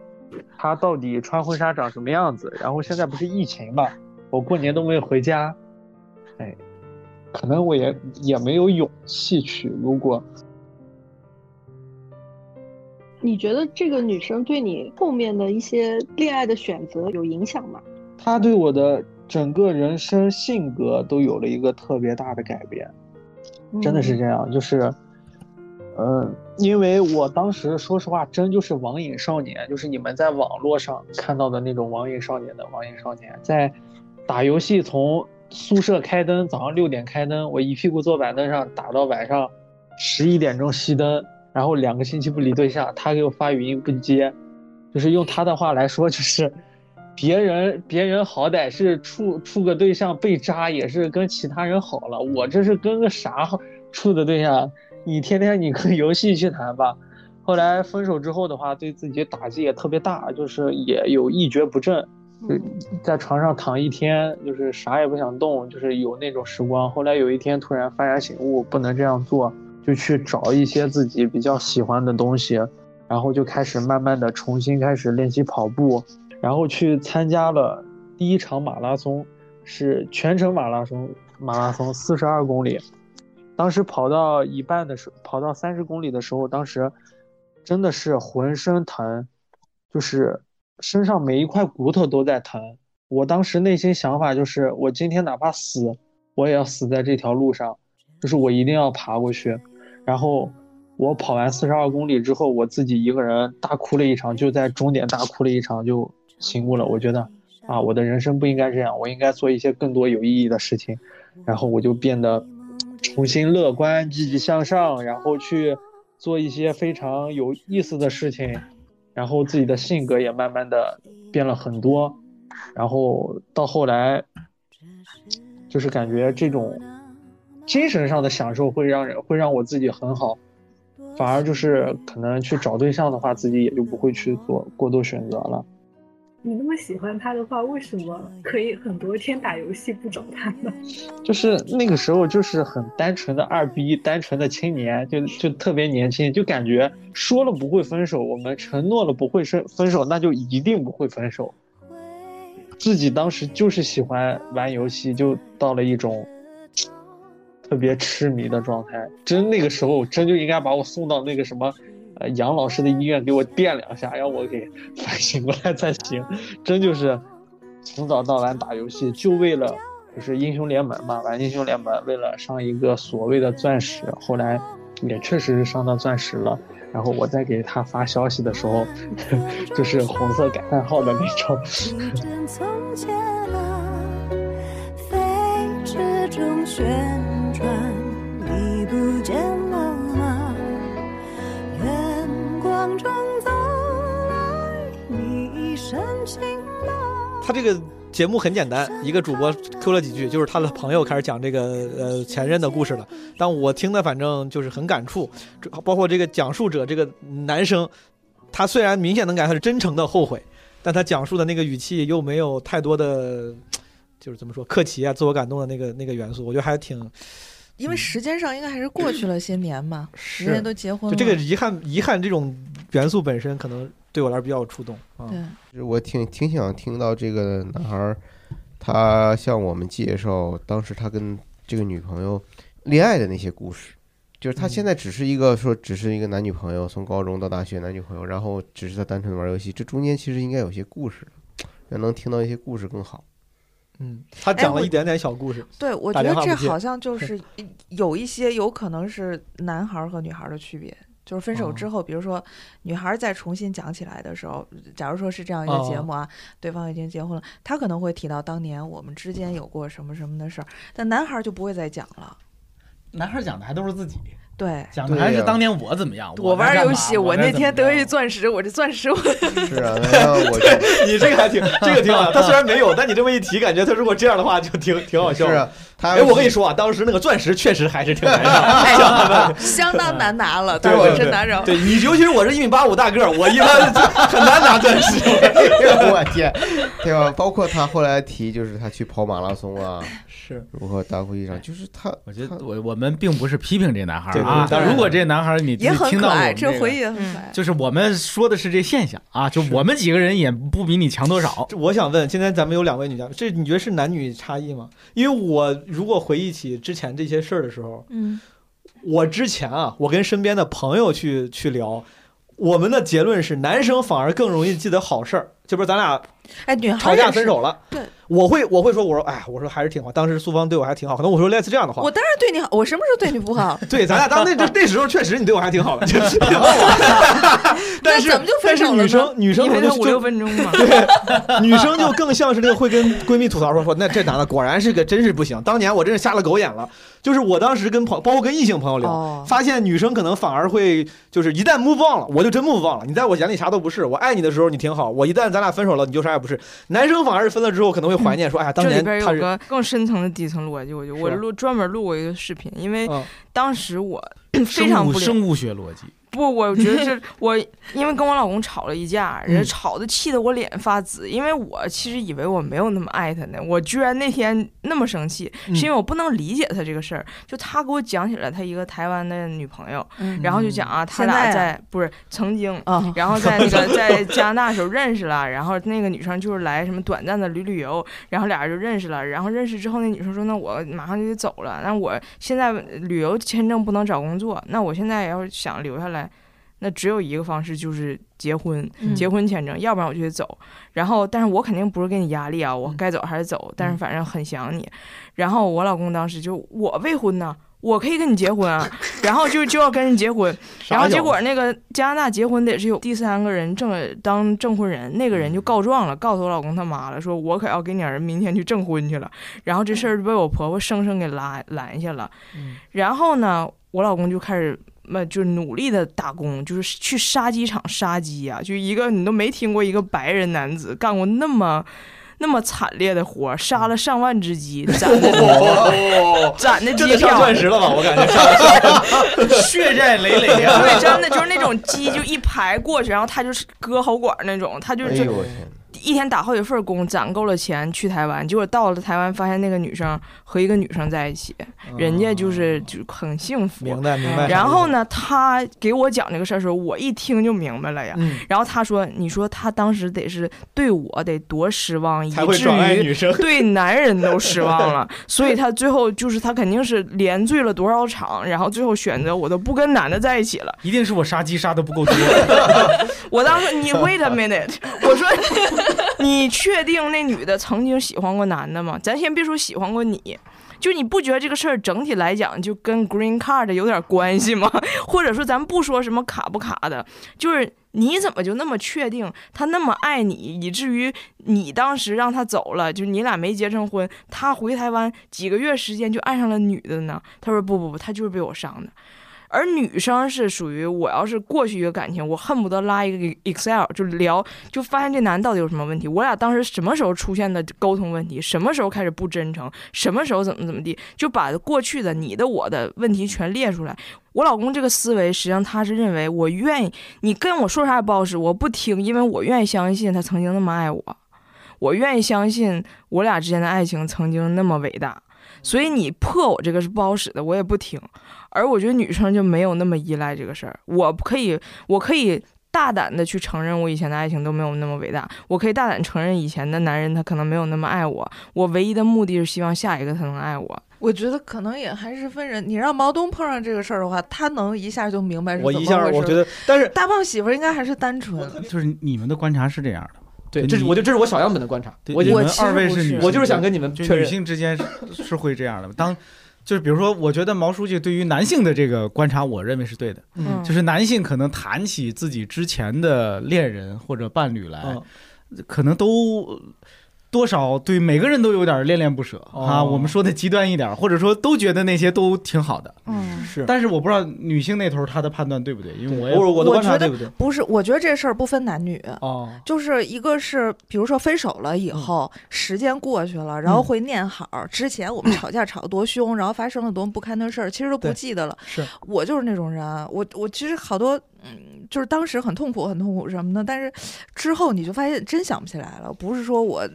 他到底穿婚纱长什么样子。然后现在不是疫情嘛，我过年都没有回家，哎，可能我也也没有勇气去。如果你觉得这个女生对你后面的一些恋爱的选择有影响吗？她对我的整个人生性格都有了一个特别大的改变，真的是这样，就是，嗯，因为我当时说实话，真就是网瘾少年，就是你们在网络上看到的那种网瘾少年的网瘾少年，在打游戏从宿舍开灯，早上六点开灯，我一屁股坐板凳上打到晚上十一点钟熄灯，然后两个星期不理对象，他给我发语音不接，就是用他的话来说，就是别人别人好歹是处处个对象被渣也是跟其他人好了，我这是跟个啥处的对象？你天天你跟游戏去谈吧。后来分手之后的话，对自己打击也特别大，就是也有一蹶不振，就在床上躺一天，就是啥也不想动，就是有那种时光。后来有一天突然幡然醒悟，不能这样做，就去找一些自己比较喜欢的东西，然后就开始慢慢的重新开始练习跑步，然后去参加了第一场马拉松，是全程马拉松，马拉松四十二公里。当时跑到一半的时候，跑到三十公里的时候，当时真的是浑身疼，就是身上每一块骨头都在疼。我当时内心想法就是，我今天哪怕死，我也要死在这条路上，就是我一定要爬过去。然后我跑完四十二公里之后，我自己一个人大哭了一场，就在终点大哭了一场，就醒悟了。我觉得啊，我的人生不应该这样，我应该做一些更多有意义的事情。然后我就变得。重新乐观、积极向上，然后去做一些非常有意思的事情，然后自己的性格也慢慢的变了很多，然后到后来，就是感觉这种精神上的享受会让人会让我自己很好，反而就是可能去找对象的话，自己也就不会去做过多选择了。你那么喜欢他的话，为什么可以很多天打游戏不找他呢？[laughs] 就是那个时候，就是很单纯的二逼，单纯的青年，就就特别年轻，就感觉说了不会分手，我们承诺了不会分分手，那就一定不会分手。自己当时就是喜欢玩游戏，就到了一种特别痴迷的状态。真那个时候，真就应该把我送到那个什么。呃，杨老师的医院给我电两下，让我给反醒过来才行。真就是从早到晚打游戏，就为了就是英雄联盟嘛，玩英雄联盟，为了上一个所谓的钻石。后来也确实是上到钻石了。然后我再给他发消息的时候，[laughs] 就是红色感叹号的那种。[laughs] 他这个节目很简单，一个主播 Q 了几句，就是他的朋友开始讲这个呃前任的故事了。但我听的反正就是很感触，包括这个讲述者这个男生，他虽然明显能感觉他是真诚的后悔，但他讲述的那个语气又没有太多的，就是怎么说客气啊、自我感动的那个那个元素，我觉得还挺。因为时间上应该还是过去了些年嘛，人家都结婚了。就这个遗憾，遗憾这种元素本身可能对我来说比较有触动啊。对，我挺挺想听到这个男孩，他向我们介绍当时他跟这个女朋友恋爱的那些故事。就是他现在只是一个说，只是一个男女朋友，从高中到大学男女朋友，然后只是他单纯的玩游戏，这中间其实应该有些故事，要能听到一些故事更好。嗯，他讲了一点点小故事。对，我觉得这好像就是有一些有可能是男孩和女孩的区别，就是分手之后，比如说女孩再重新讲起来的时候，假如说是这样一个节目啊，对方已经结婚了，他可能会提到当年我们之间有过什么什么的事儿，但男孩就不会再讲了。男孩讲的还都是自己。对，讲的还是当年我怎么样，我玩游戏，我那天得一钻石，我这钻石我。[laughs] 是啊，我 [laughs] 你这个还挺，[laughs] 这个挺好。他虽然没有，但你这么一提，感觉他如果这样的话，就挺挺好笑。是啊，他哎，我跟你说啊，当时那个钻石确实还是挺难拿，相当难拿了，但是我真难找。对你，尤其是我这一米八五大个儿，我一般很难拿钻石。我天，对吧？包括他后来提，就是他去跑马拉松啊。是如何大会上，就是他，我觉得我我们并不是批评这男孩啊。如果这男孩你也很可爱，这回忆也很可爱。就是我们说的是这现象啊，就我们几个人也不比你强多少。我想问，今天咱们有两位女嘉宾，这你觉得是男女差异吗？因为我如果回忆起之前这些事儿的时候，嗯，我之前啊，我跟身边的朋友去去聊，我们的结论是，男生反而更容易记得好事儿。这不是咱俩哎，女孩吵架分手了，对，我会我会说，我说哎，我说还是挺好。当时苏芳对我还挺好，可能我说类似这样的话。我当然对你好，我什么时候对你不好？[laughs] 对，咱俩当那 [laughs] 那那时候确实你对我还挺好的，就 [laughs] 是但是怎么就分但是手了女生女生可能就五六分钟嘛对，女生就更像是那个会跟闺蜜吐槽说说，那这男的果然是个真是不行，当年我真是瞎了狗眼了。就是我当时跟朋包括跟异性朋友聊，哦发现女生可能反而会就是一旦 move on 了，我就真 move on 了。你在我眼里啥都不是，我爱你的时候你挺好，我一旦咱俩分手了，你就啥也不是。男生反而是分了之后可能会怀念说，哎呀，当这里边年有个更深层的底层逻辑，我就我录专门录过一个视频，因为嗯当时我 [clears throat] 非常不理生物学逻辑。不，我觉得是 [laughs] 我，因为跟我老公吵了一架，人嗯吵的气得我脸发紫，因为我其实以为我没有那么爱他呢，我居然那天那么生气，嗯是因为我不能理解他这个事儿。就他给我讲起了他一个台湾的女朋友，嗯然后就讲啊，他现在啊俩在不是曾经，啊然后在那个 [laughs] 在加拿大的时候认识了，然后那个女生就是来什么短暂的旅旅游，然后俩人就认识了，然后认识之后那女生说，那我马上就得走了，那我现在旅游签证不能找工作，那我现在要是想留下来。那只有一个方式，就是结婚，嗯结婚签证，要不然我就得走。然后，但是我肯定不是给你压力啊，我该走还是走，但是反正很想你。然后我老公当时就我未婚呢，我可以跟你结婚啊，[laughs] 然后就就要跟人结婚，然后结果那个加拿大结婚得是有第三个人证当证婚人，那个人就告状了，告诉我老公他妈了，说我可要给你儿子明天去证婚去了。然后这事儿就被我婆婆生生给拦拦下了。然后呢，我老公就开始。那就是努力的打工，就是去杀鸡场杀鸡呀、就一个你都没听过一个白人男子干过那么那么惨烈的活，杀了上万只鸡，[laughs] 攒的哦攒的这得上机票，钻石了吧？我感觉 [laughs] 血债累累呀对，真的就是那种鸡就一排过去，然后他就是割喉管那种，他就哎是呦我天一天打好几份工，攒够了钱去台湾，结果到了台湾发现那个女生和一个女生在一起，人家就是就很幸福。明白明白然后呢，他给我讲这个事儿的时候，我一听就明白了呀。嗯然后他说：“你说他当时得是对我得多失望，以至于 [laughs] 对男人都失望了。[laughs] 所以他最后就是他肯定是连醉了多少场，然后最后选择我都不跟男的在一起了。一定是我杀鸡杀的不够多。[laughs] 我当时你 wait a minute，我说 [laughs] 你确定那女的曾经喜欢过男的吗？咱先别说喜欢过你。就你不觉得这个事儿整体来讲就跟 green card 有点关系吗？[laughs] 或者说咱不说什么卡不卡的，就是你怎么就那么确定他那么爱你，以至于你当时让他走了，就你俩没结成婚，他回台湾几个月时间就爱上了女的呢？他说不不不，他就是被我伤的。而女生是属于我要是过去一个感情，我恨不得拉一个 Excel 就聊，就发现这男到底有什么问题，我俩当时什么时候出现的沟通问题，什么时候开始不真诚，什么时候怎么怎么地，就把过去的你的我的问题全列出来。我老公这个思维，实际上他是认为我愿意，你跟我说啥也不好使，我不听，因为我愿意相信他曾经那么爱我，我愿意相信我俩之间的爱情曾经那么伟大。所以你破我这个是不好使的，我也不听。而我觉得女生就没有那么依赖这个事儿，我可以，我可以大胆的去承认我以前的爱情都没有那么伟大，我可以大胆承认以前的男人他可能没有那么爱我，我唯一的目的是希望下一个他能爱我。我觉得可能也还是分人。你让毛东碰上这个事儿的话，他能一下就明白是我一下怎么回事我觉得，但是大胖媳妇儿应该还是单纯。就是你们的观察是这样的吗？对，这是我就这是我小样本的观察。对我就你们二位是女性，我就是想跟你们确认女性之间是是会这样的。当就是比如说，我觉得毛书记对于男性的这个观察，我认为是对的。嗯就是男性可能谈起自己之前的恋人或者伴侣来，嗯可能都。多少对每个人都有点恋恋不舍、啊，哦我们说的极端一点，或者说都觉得那些都挺好的，嗯，是。但是我不知道女性那头她的判断对不对，因为我也我我觉得观察对不对？不是，我觉得这事儿不分男女，哦，就是一个是，比如说分手了以后，时间过去了，然后会念好、之前我们吵架吵得多凶，然后发生了多么不堪的事儿，其实都不记得了。是我就是那种人，我我其实好多，嗯，就是当时很痛苦，很痛苦什么的，但是之后你就发现真想不起来了，不是说我。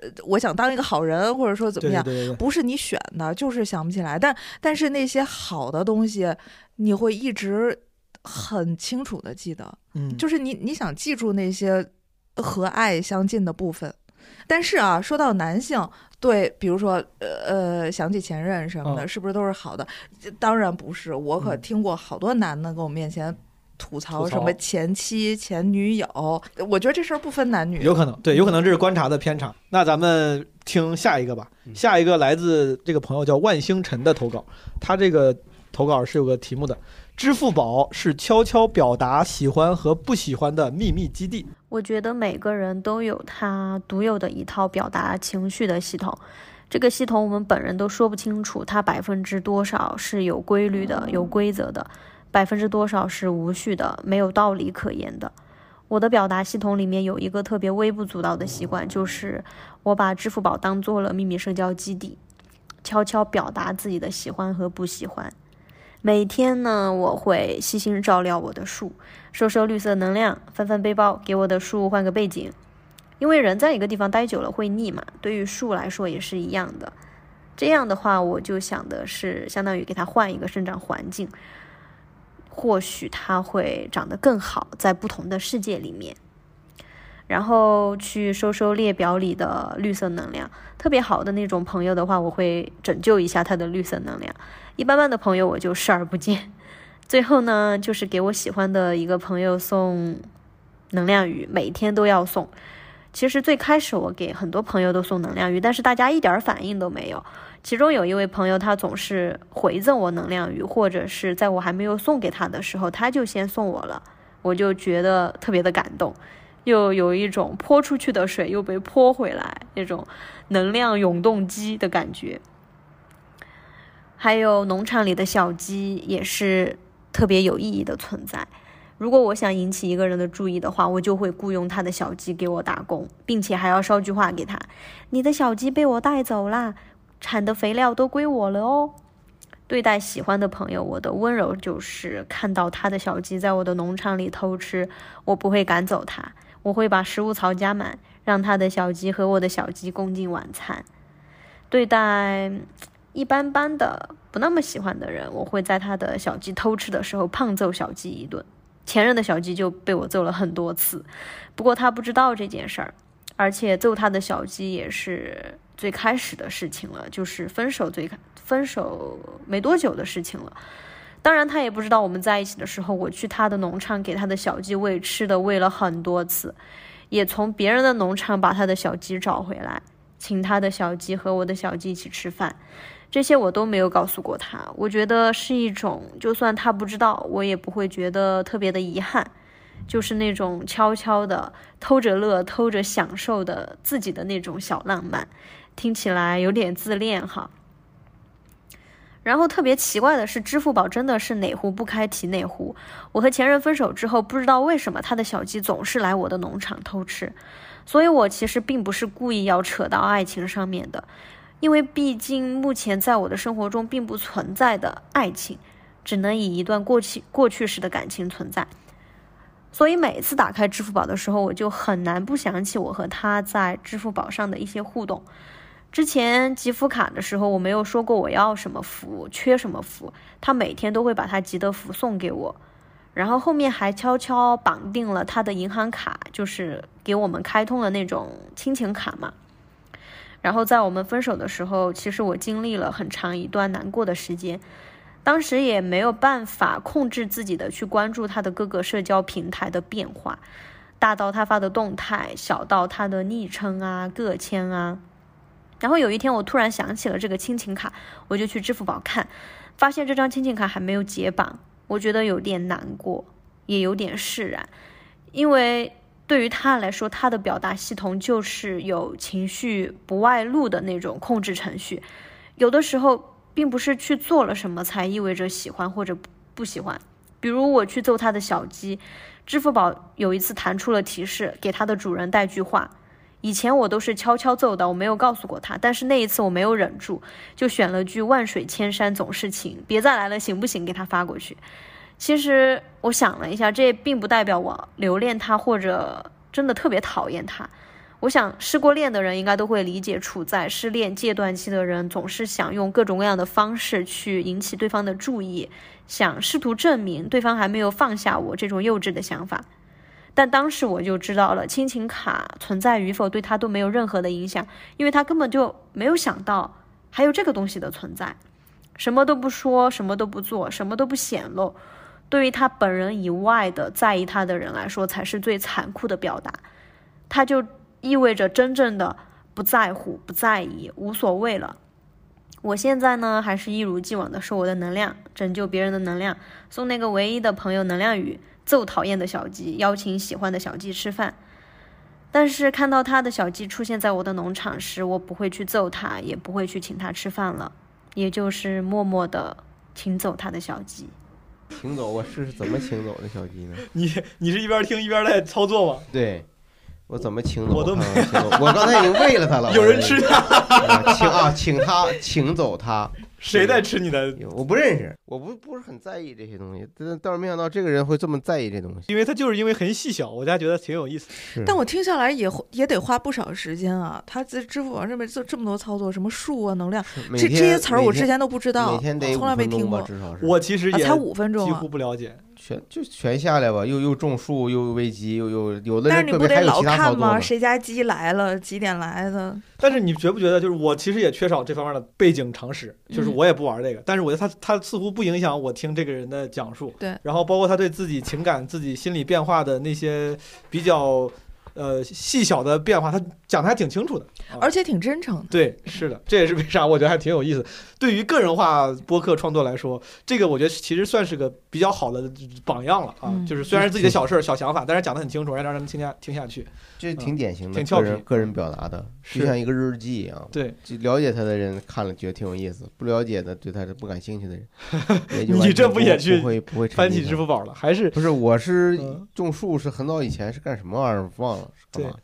呃我想当一个好人，或者说怎么样，对对对对不是你选的，就是想不起来。但但是那些好的东西，你会一直很清楚的记得。嗯就是你你想记住那些和爱相近的部分。但是啊，说到男性，对，比如说，呃呃，想起前任什么的，嗯是不是都是好的？当然不是，我可听过好多男的跟我面前吐槽什么前妻、前女友。我觉得这事儿不分男女，有可能对，有可能这是观察的偏差。那咱们听下一个吧，下一个来自这个朋友叫万星辰的投稿，他这个投稿是有个题目的。支付宝是悄悄表达喜欢和不喜欢的秘密基地。我觉得每个人都有他独有的一套表达情绪的系统，这个系统我们本人都说不清楚，它百分之多少是有规律的、有规则的，百分之多少是无序的、没有道理可言的。我的表达系统里面有一个特别微不足道的习惯，就是我把支付宝当做了秘密社交基地，悄悄表达自己的喜欢和不喜欢。每天呢，我会细心照料我的树，收收绿色能量，翻翻背包，给我的树换个背景。因为人在一个地方待久了会腻嘛，对于树来说也是一样的。这样的话，我就想的是，相当于给它换一个生长环境，或许它会长得更好，在不同的世界里面。然后去收收列表里的绿色能量，特别好的那种朋友的话，我会拯救一下他的绿色能量。一般般的朋友我就视而不见。最后呢，就是给我喜欢的一个朋友送能量鱼，每天都要送。其实最开始我给很多朋友都送能量鱼，但是大家一点反应都没有。其中有一位朋友，他总是回赠我能量鱼，或者是在我还没有送给他的时候，他就先送我了，我就觉得特别的感动，又有一种泼出去的水又被泼回来那种能量永动机的感觉。还有农场里的小鸡也是特别有意义的存在。如果我想引起一个人的注意的话，我就会雇佣他的小鸡给我打工，并且还要捎句话给他：“你的小鸡被我带走啦，产的肥料都归我了哦。”对待喜欢的朋友，我的温柔就是看到他的小鸡在我的农场里偷吃，我不会赶走他，我会把食物槽加满，让他的小鸡和我的小鸡共进晚餐。对待。一般般的不那么喜欢的人，我会在他的小鸡偷吃的时候胖揍小鸡一顿。前任的小鸡就被我揍了很多次，不过他不知道这件事儿，而且揍他的小鸡也是最开始的事情了，就是分手最开分手没多久的事情了。当然他也不知道我们在一起的时候，我去他的农场给他的小鸡喂吃的，喂了很多次，也从别人的农场把他的小鸡找回来，请他的小鸡和我的小鸡一起吃饭。这些我都没有告诉过他，我觉得是一种，就算他不知道，我也不会觉得特别的遗憾，就是那种悄悄的偷着乐、偷着享受的自己的那种小浪漫，听起来有点自恋哈。然后特别奇怪的是，支付宝真的是哪壶不开提哪壶。我和前任分手之后，不知道为什么他的小鸡总是来我的农场偷吃，所以我其实并不是故意要扯到爱情上面的。因为毕竟目前在我的生活中并不存在的爱情，只能以一段过去过去时的感情存在，所以每次打开支付宝的时候，我就很难不想起我和他在支付宝上的一些互动。之前集福卡的时候，我没有说过我要什么福，缺什么福，他每天都会把他集的福送给我，然后后面还悄悄绑定了他的银行卡，就是给我们开通了那种亲情卡嘛。然后在我们分手的时候，其实我经历了很长一段难过的时间，当时也没有办法控制自己的去关注他的各个社交平台的变化，大到他发的动态，小到他的昵称啊、个签啊。然后有一天我突然想起了这个亲情卡，我就去支付宝看，发现这张亲情卡还没有解绑，我觉得有点难过，也有点释然，因为。对于他来说，他的表达系统就是有情绪不外露的那种控制程序。有的时候，并不是去做了什么才意味着喜欢或者不喜欢。比如我去揍他的小鸡，支付宝有一次弹出了提示，给他的主人带句话。以前我都是悄悄揍的，我没有告诉过他。但是那一次我没有忍住，就选了句“万水千山总是情，别再来了，行不行？”给他发过去。其实我想了一下，这并不代表我留恋他或者真的特别讨厌他。我想失过恋的人应该都会理解，处在失恋戒断期的人总是想用各种各样的方式去引起对方的注意，想试图证明对方还没有放下我这种幼稚的想法。但当时我就知道了，亲情卡存在与否对他都没有任何的影响，因为他根本就没有想到还有这个东西的存在，什么都不说，什么都不做，什么都不显露。对于他本人以外的在意他的人来说，才是最残酷的表达。他就意味着真正的不在乎、不在意、无所谓了。我现在呢，还是一如既往的说我的能量，拯救别人的能量，送那个唯一的朋友能量雨，揍讨厌的小鸡，邀请喜欢的小鸡吃饭。但是看到他的小鸡出现在我的农场时，我不会去揍他，也不会去请他吃饭了，也就是默默的请走他的小鸡。请走，我试试怎么请走的小鸡呢？你你是一边听一边在操作吗？对。我怎么请走？我都没我刚才已经喂了他了。[laughs] 有人吃它，请啊，请他，请走他。谁在吃你的？我不认识，我不不是很在意这些东西。但倒是没想到这个人会这么在意这东西，因为他就是因为很细小，我家觉得挺有意思。但我听下来也也得花不少时间啊。他在支付宝上面做这么多操作，什么数啊、能量，这这些词儿我之前都不知道，每天得从来没听过。至少是我其实也才五分钟，几乎不了解。全就全下来吧，又又种树，又喂鸡，又又有的人特别还有其他操作吗？谁家鸡来了？几点来的？[laughs] 但是你觉不觉得，就是我其实也缺少这方面的背景常识，就是我也不玩这个，但是我觉得他他似乎不影响我听这个人的讲述。对，然后包括他对自己情感、自己心理变化的那些比较。呃，细小的变化，他讲的还挺清楚的，而且挺真诚的。对，是的，这也是为啥我觉得还挺有意思。对于个人化播客创作来说，这个我觉得其实算是个比较好的榜样了啊。就是虽然自己的小事儿、小想法，但是讲的很清楚，让让人听下听下去。这挺典型的，挺俏皮，个人表达的，就像一个日记一样。对，了解他的人看了觉得挺有意思，不了解的对他是不感兴趣的人，[laughs] 你这不也去不会不会翻起支付宝了？还是不是？我是种树，是很早以前是干什么玩意儿忘了，是干嘛？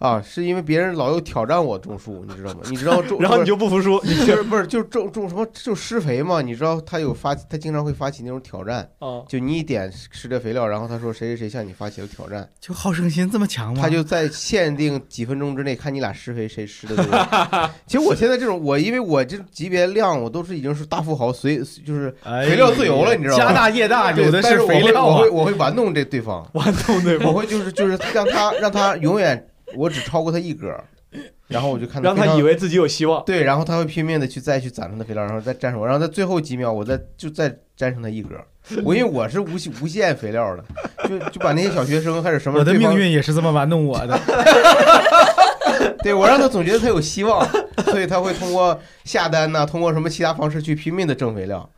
啊，是因为别人老有挑战我种树，你知道吗？你知道种，[laughs] 然后你就不服输，你就是不是就种种什么就施肥嘛？你知道他有发，他经常会发起那种挑战，就你一点施这肥料，然后他说谁谁谁向你发起了挑战，就好胜心这么强吗？他就在限定几分钟之内看你俩施肥谁施的多。其实我现在这种，我因为我这级别量，我都是已经是大富豪，随就是肥料自由了，你知道吗？家大业大，有的是肥料我会我会玩弄这对方，玩弄对方，我会就是就是让他让他永远。我只超过他一格，然后我就看让他以为自己有希望。对，然后他会拼命的去再去攒他的肥料，然后再粘上我，然后在最后几秒，我再就再粘上他一格。我因为我是无无限肥料的，就就把那些小学生还是什么，我的命运也是这么玩弄我的。[laughs] 对我让他总觉得他有希望，所以他会通过下单呐，通过什么其他方式去拼命的挣肥料。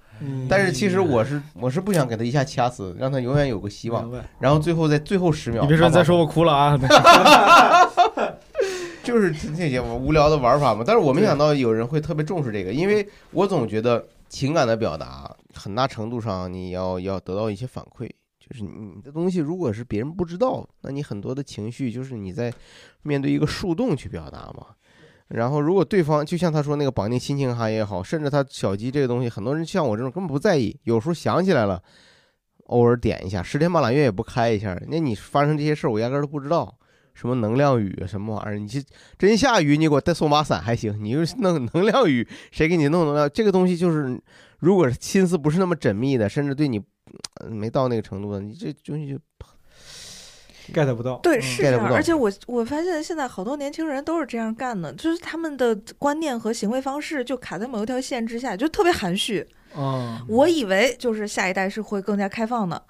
但是其实我是我是不想给他一下掐死，让他永远有个希望。然后最后在最后十秒，你别说再说我哭了啊！[laughs] 就是这些无聊的玩法嘛。但是我没想到有人会特别重视这个，因为我总觉得情感的表达很大程度上你要要得到一些反馈，就是你的东西如果是别人不知道，那你很多的情绪就是你在面对一个树洞去表达嘛。然后，如果对方就像他说那个绑定亲情哈也好，甚至他小鸡这个东西，很多人像我这种根本不在意。有时候想起来了，偶尔点一下，十天半拉月也不开一下。那你发生这些事儿，我压根都不知道。什么能量雨什么玩意儿？你真下雨，你给我再送把伞还行。你又弄能量雨，谁给你弄能量？这个东西就是，如果心思不是那么缜密的，甚至对你没到那个程度的，你这东西就。Get 不到，对，是这样。而且我我发现现在好多年轻人都是这样干的，就是他们的观念和行为方式就卡在某一条线之下，就特别含蓄。哦，我以为就是下一代是会更加开放的，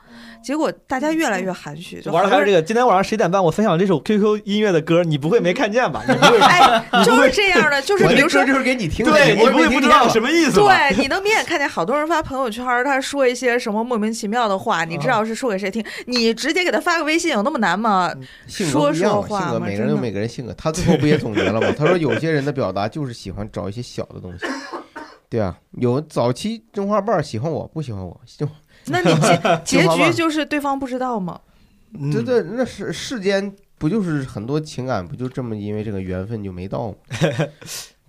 结果大家越来越含蓄。玩的还是这个。今天晚上十点半，我分享这首 QQ 音乐的歌，你不会没看见吧？[laughs] 你不会？哎，就是这样的，就是比如说，就是给你听的，对，你不会不知道什么意思？对，你能明显看见好多人发朋友圈，他说一些什么莫名其妙的话，你知道是说给谁听？你直接给他发个微信，有那么难吗？说说话性格每个人有每个人性格，他最后不也总结了吗？他说有些人的表达就是喜欢找一些小的东西。对啊，有早期真花瓣喜欢我不喜欢我，就 [laughs] 那你结 [laughs] 结局就是对方不知道吗？[laughs] 对对，那是世间不就是很多情感不就这么因为这个缘分就没到吗？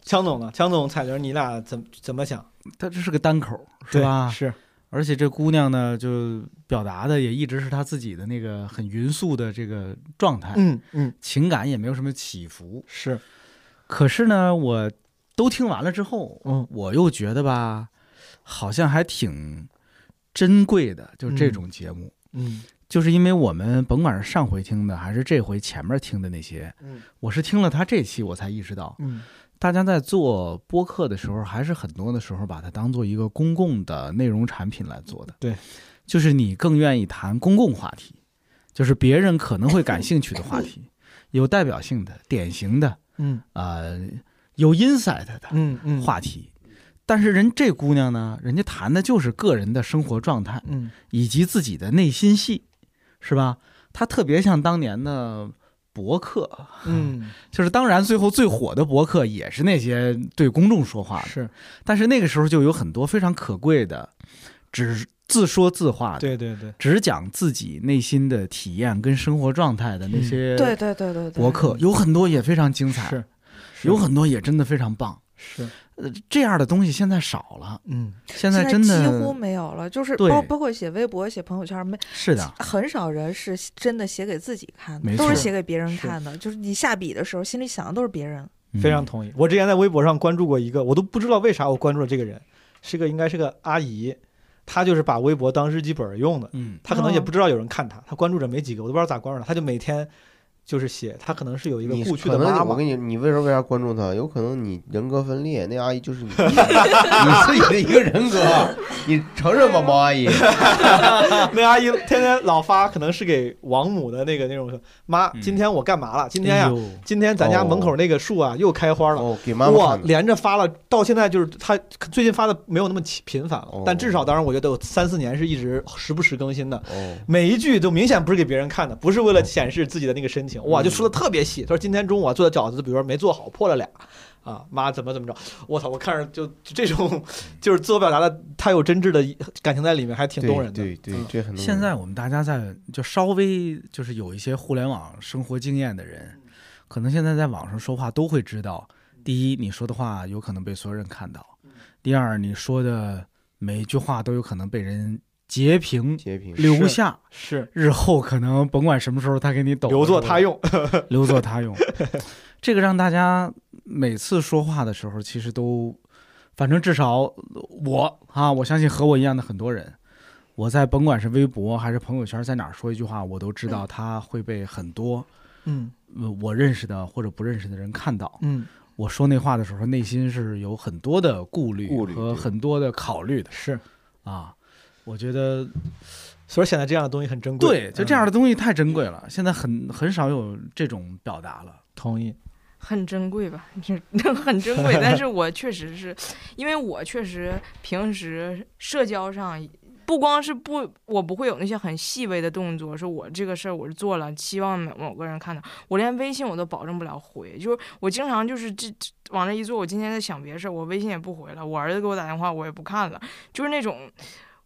强总呢？强总、彩玲，你俩怎怎么想？他这是个单口，是吧？是，而且这姑娘呢，就表达的也一直是她自己的那个很匀速的这个状态，嗯嗯，情感也没有什么起伏，是。可是呢，我。都听完了之后，嗯，我又觉得吧，好像还挺珍贵的，就是这种节目，嗯，就是因为我们甭管是上回听的，还是这回前面听的那些，嗯，我是听了他这期，我才意识到，嗯，大家在做播客的时候，还是很多的时候把它当做一个公共的内容产品来做的。对，就是你更愿意谈公共话题，就是别人可能会感兴趣的话题，[laughs] 有代表性的、典型的，嗯。呃，有 insight 的，嗯嗯。话题。但是人这姑娘呢，人家谈的就是个人的生活状态，嗯，以及自己的内心戏，是吧？她特别像当年的。博客，嗯，[laughs] 就是当然，最后最火的博客也是那些对公众说话的，是。但是那个时候就有很多非常可贵的，只自说自话的，对对对，只讲自己内心的体验跟生活状态的那些，对对对对，博客有很多也非常精彩，是，有很多也真的非常棒，是。呃，这样的东西现在少了，嗯，现在真的几乎没有了，就是包包括写微博、写朋友圈，没是的，很少人是真的写给自己看的，都是写给别人看的。就是你下笔的时候，心里想的都是别人。非常同意。我之前在微博上关注过一个，我都不知道为啥我关注了这个人，是个应该是个阿姨，她就是把微博当日记本用的，嗯，她可能也不知道有人看她，她关注着没几个，我都不知道咋关注的，她就每天。就是写他可能是有一个故去的妈妈。我跟你，你为什么为啥关注他？有可能你人格分裂，那阿姨就是你 [laughs] 你自己的一个人格，你承认吗，毛阿姨？[laughs] 那阿姨天天老发，可能是给王母的那个那种妈。今天我干嘛了？今天呀，今天咱家门口那个树啊又开花了。哦，给妈妈哇，连着发了，到现在就是他最近发的没有那么频繁了，但至少当然我觉得有三四年是一直时不时更新的。哦，每一句都明显不是给别人看的，不是为了显示自己的那个身体。哇，就说的特别细。他说今天中午做的饺子，比如说没做好，破了俩，啊妈怎么怎么着？我操，我看着就这种就是自我表达的，他有真挚的感情在里面，还挺动人的。对对，这很。现在我们大家在就稍微就是有一些互联网生活经验的人，可能现在在网上说话都会知道：第一，你说的话有可能被所有人看到；第二，你说的每一句话都有可能被人。截屏，截屏留下是日后可能甭管什么时候他给你抖，留作他用，[laughs] [laughs] 留作他用。这个让大家每次说话的时候，其实都，反正至少我啊，我相信和我一样的很多人，我在甭管是微博还是朋友圈，在哪说一句话，我都知道他会被很多嗯我认识的或者不认识的人看到。嗯，我说那话的时候，内心是有很多的顾虑和很多的考虑的。是啊。我觉得，所以现在这样的东西很珍贵。对，就这样的东西太珍贵了。现在很很少有这种表达了。同意，很珍贵吧？[laughs] 很珍贵。但是我确实是，因为我确实平时社交上不光是不，我不会有那些很细微的动作，说我这个事儿我是做了，希望某某个人看到。我连微信我都保证不了回，就是我经常就是这往那一坐，我今天在想别的事儿，我微信也不回了。我儿子给我打电话，我也不看了，就是那种。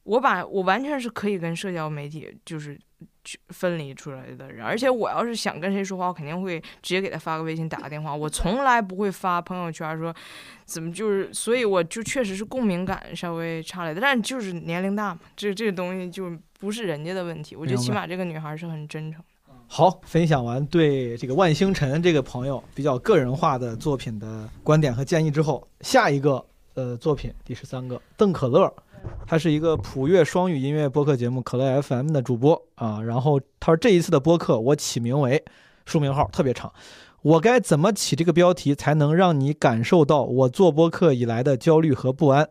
我把我完全是可以跟社交媒体就是去分离出来的人，而且我要是想跟谁说话，我肯定会直接给他发个微信，打个电话。我从 [laughs] 来不会发朋友圈说怎么就是，所以我就确实是共鸣感稍微差了点，但就是年龄大嘛，这这个东西就不是人家的问题。我觉得起码这个女孩是很真诚的。好，分享完对这个万星辰这个朋友比较个人化的作品的观点和建议之后，下一个呃作品第十三个邓可乐。他是一个普乐双语音乐播客节目可乐 FM 的主播啊，然后他说这一次的播客我起名为书名号特别长，我该怎么起这个标题才能让你感受到我做播客以来的焦虑和不安？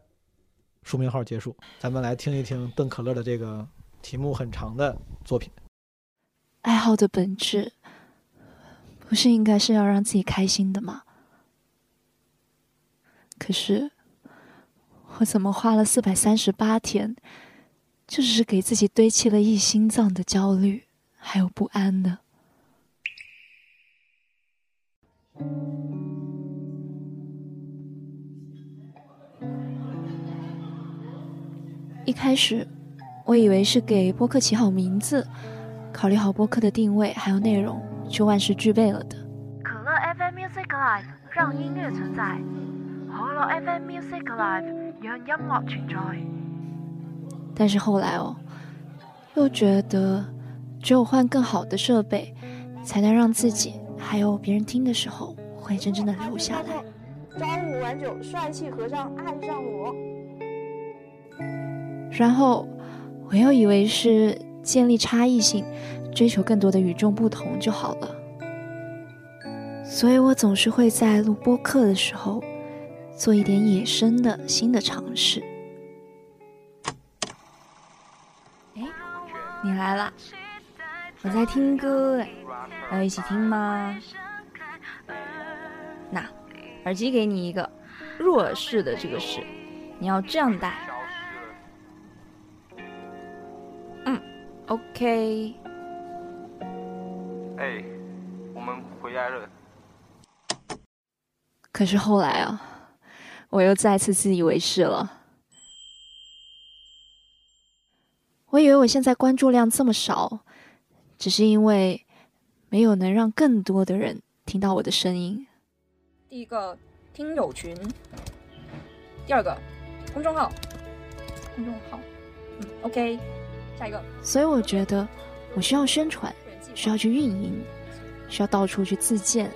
书名号结束，咱们来听一听邓可乐的这个题目很长的作品。爱好的本质不是应该是要让自己开心的吗？可是。我怎么花了四百三十八天，就只是给自己堆砌了一心脏的焦虑还有不安呢？一开始，我以为是给播客起好名字，考虑好播客的定位还有内容，就万事俱备了的。可乐 FM Music Live 让音乐存在，可乐 FM Music Live。让音乐存在。但是后来哦，又觉得只有换更好的设备，才能让自己还有别人听的时候会真正的留下来。朝五晚九，帅气和尚爱上我。然后我又以为是建立差异性，追求更多的与众不同就好了。所以我总是会在录播客的时候做一点野生的新的尝试。哎，你来了！我在听歌哎，要一起听吗？那耳机给你一个，入耳式的这个是，你要这样戴。嗯，OK。哎，我们回来了。可是后来啊，我又再次自以为是了。我以为我现在关注量这么少，只是因为没有能让更多的人听到我的声音。第一个听友群，第二个公众号，公众号，嗯，OK，下一个。所以我觉得我需要宣传，需要去运营，需要到处去自荐。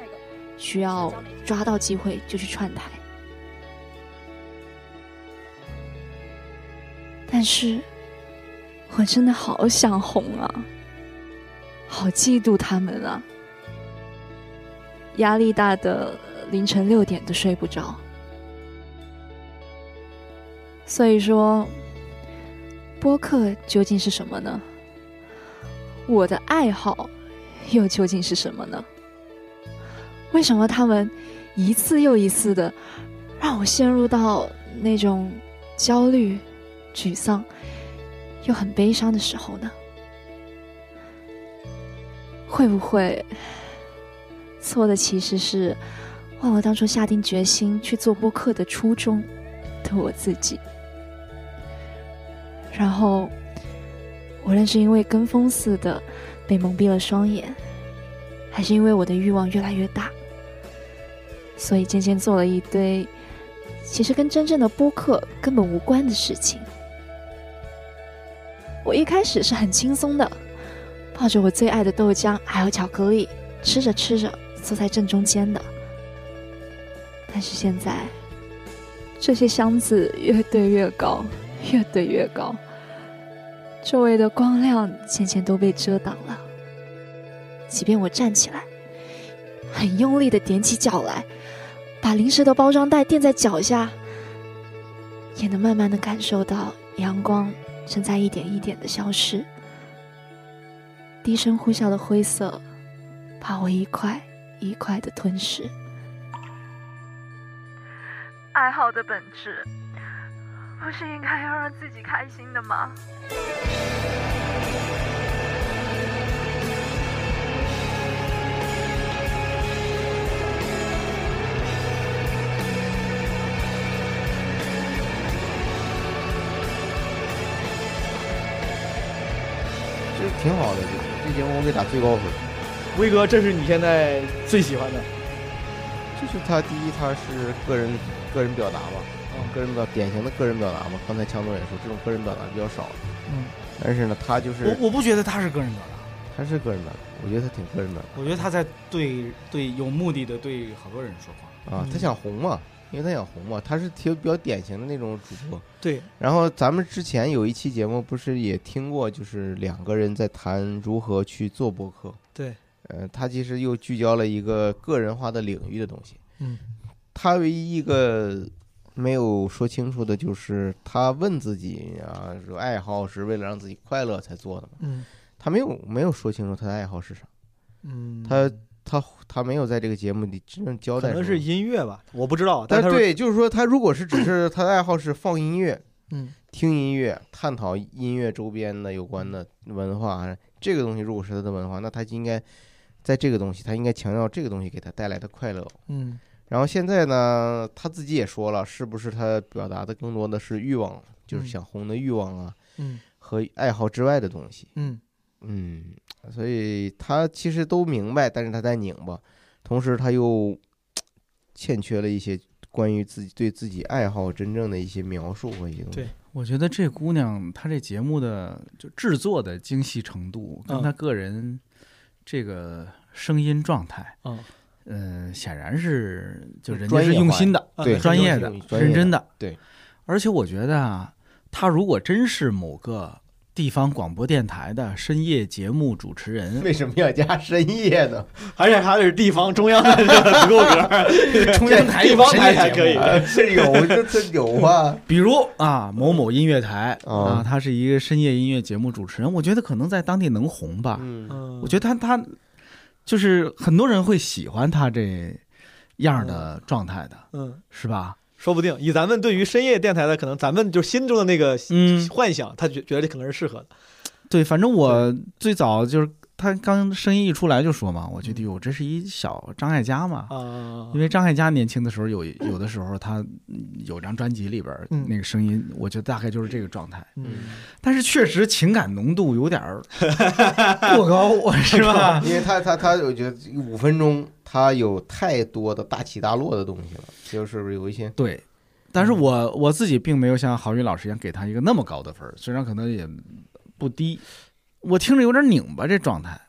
需要抓到机会就去串台，但是我真的好想红啊，好嫉妒他们啊，压力大的凌晨六点都睡不着。所以说，播客究竟是什么呢？我的爱好又究竟是什么呢？为什么他们一次又一次的让我陷入到那种焦虑、沮丧又很悲伤的时候呢？会不会错的其实是忘了当初下定决心去做播客的初衷的我自己？然后，无论是因为跟风似的被蒙蔽了双眼，还是因为我的欲望越来越大。所以渐渐做了一堆，其实跟真正的播客根本无关的事情。我一开始是很轻松的，抱着我最爱的豆浆还有巧克力，吃着吃着坐在正中间的。但是现在，这些箱子越堆越高，越堆越高，周围的光亮渐渐都被遮挡了。即便我站起来，很用力的踮起脚来。把零食的包装袋垫在脚下，也能慢慢的感受到阳光正在一点一点的消失。低声呼啸的灰色，把我一块一块的吞噬。爱好的本质，不是应该要让自己开心的吗？挺好的，这节目我给打最高分。威哥，这是你现在最喜欢的？就是他第一，他是个人个人表达吧，嗯，个人表典型的个人表达嘛。刚才强总也说，这种个人表达比较少。嗯，但是呢，他就是我我不觉得他是个人表达，他是个人表达，我觉得他挺个人表达。我觉得他在对对有目的的对好多人说话啊，他想红嘛。因为他想红嘛，他是挺比较典型的那种主播。对。然后咱们之前有一期节目，不是也听过，就是两个人在谈如何去做播客。对。呃，他其实又聚焦了一个个人化的领域的东西。嗯。他唯一一个没有说清楚的就是，他问自己啊，说爱好是为了让自己快乐才做的嘛。嗯。他没有没有说清楚他的爱好是啥。嗯。他。他他没有在这个节目里真正交代，可能是音乐吧，我不知道。但是对，就是说他如果是只是他的爱好是放音乐，嗯，听音乐，探讨音乐周边的有关的文化，这个东西如果是他的文化，那他就应该在这个东西，他应该强调这个东西给他带来的快乐。嗯，然后现在呢，他自己也说了，是不是他表达的更多的是欲望，就是想红的欲望啊，嗯，和爱好之外的东西，嗯。嗯，所以他其实都明白，但是他在拧巴。同时，他又欠缺了一些关于自己对自己爱好真正的一些描述和一些东西。对，我觉得这姑娘她这节目的就制作的精细程度，跟她个人这个声音状态，嗯，呃，显然是就人家是用心的，对，专业的、认真的。对，而且我觉得啊，她如果真是某个地方广播电台的深夜节目主持人。为什么要加深夜呢？而且还得是地方中央的不够格，[laughs] 中央台地方台还还可以。是有，这这有啊。比如啊，某某音乐台哦啊，他是一个深夜音乐节目主持人，我觉得可能在当地能红吧。嗯我觉得他他就是很多人会喜欢他这样的状态的，嗯，是吧？说不定。以咱们对于深夜电台的可能，咱们就心中的那个嗯。幻想，他觉觉得这可能是适合的。对，反正我最早就是他刚声音一出来就说嘛，我觉得哟，这是一小张艾嘉嘛，啊因为张艾嘉年轻的时候有有的时候他嗯有张专辑里边那个声音，我觉得大概就是这个状态。嗯，但是确实情感浓度有点儿 [laughs] 过高，是吧？[laughs] 因为他他他，我觉得五分钟他有太多的大起大落的东西了，就是有一些对，但是我我自己并没有像郝宇老师一样给他一个那么高的分儿，虽然可能也不低，我听着有点拧巴这状态，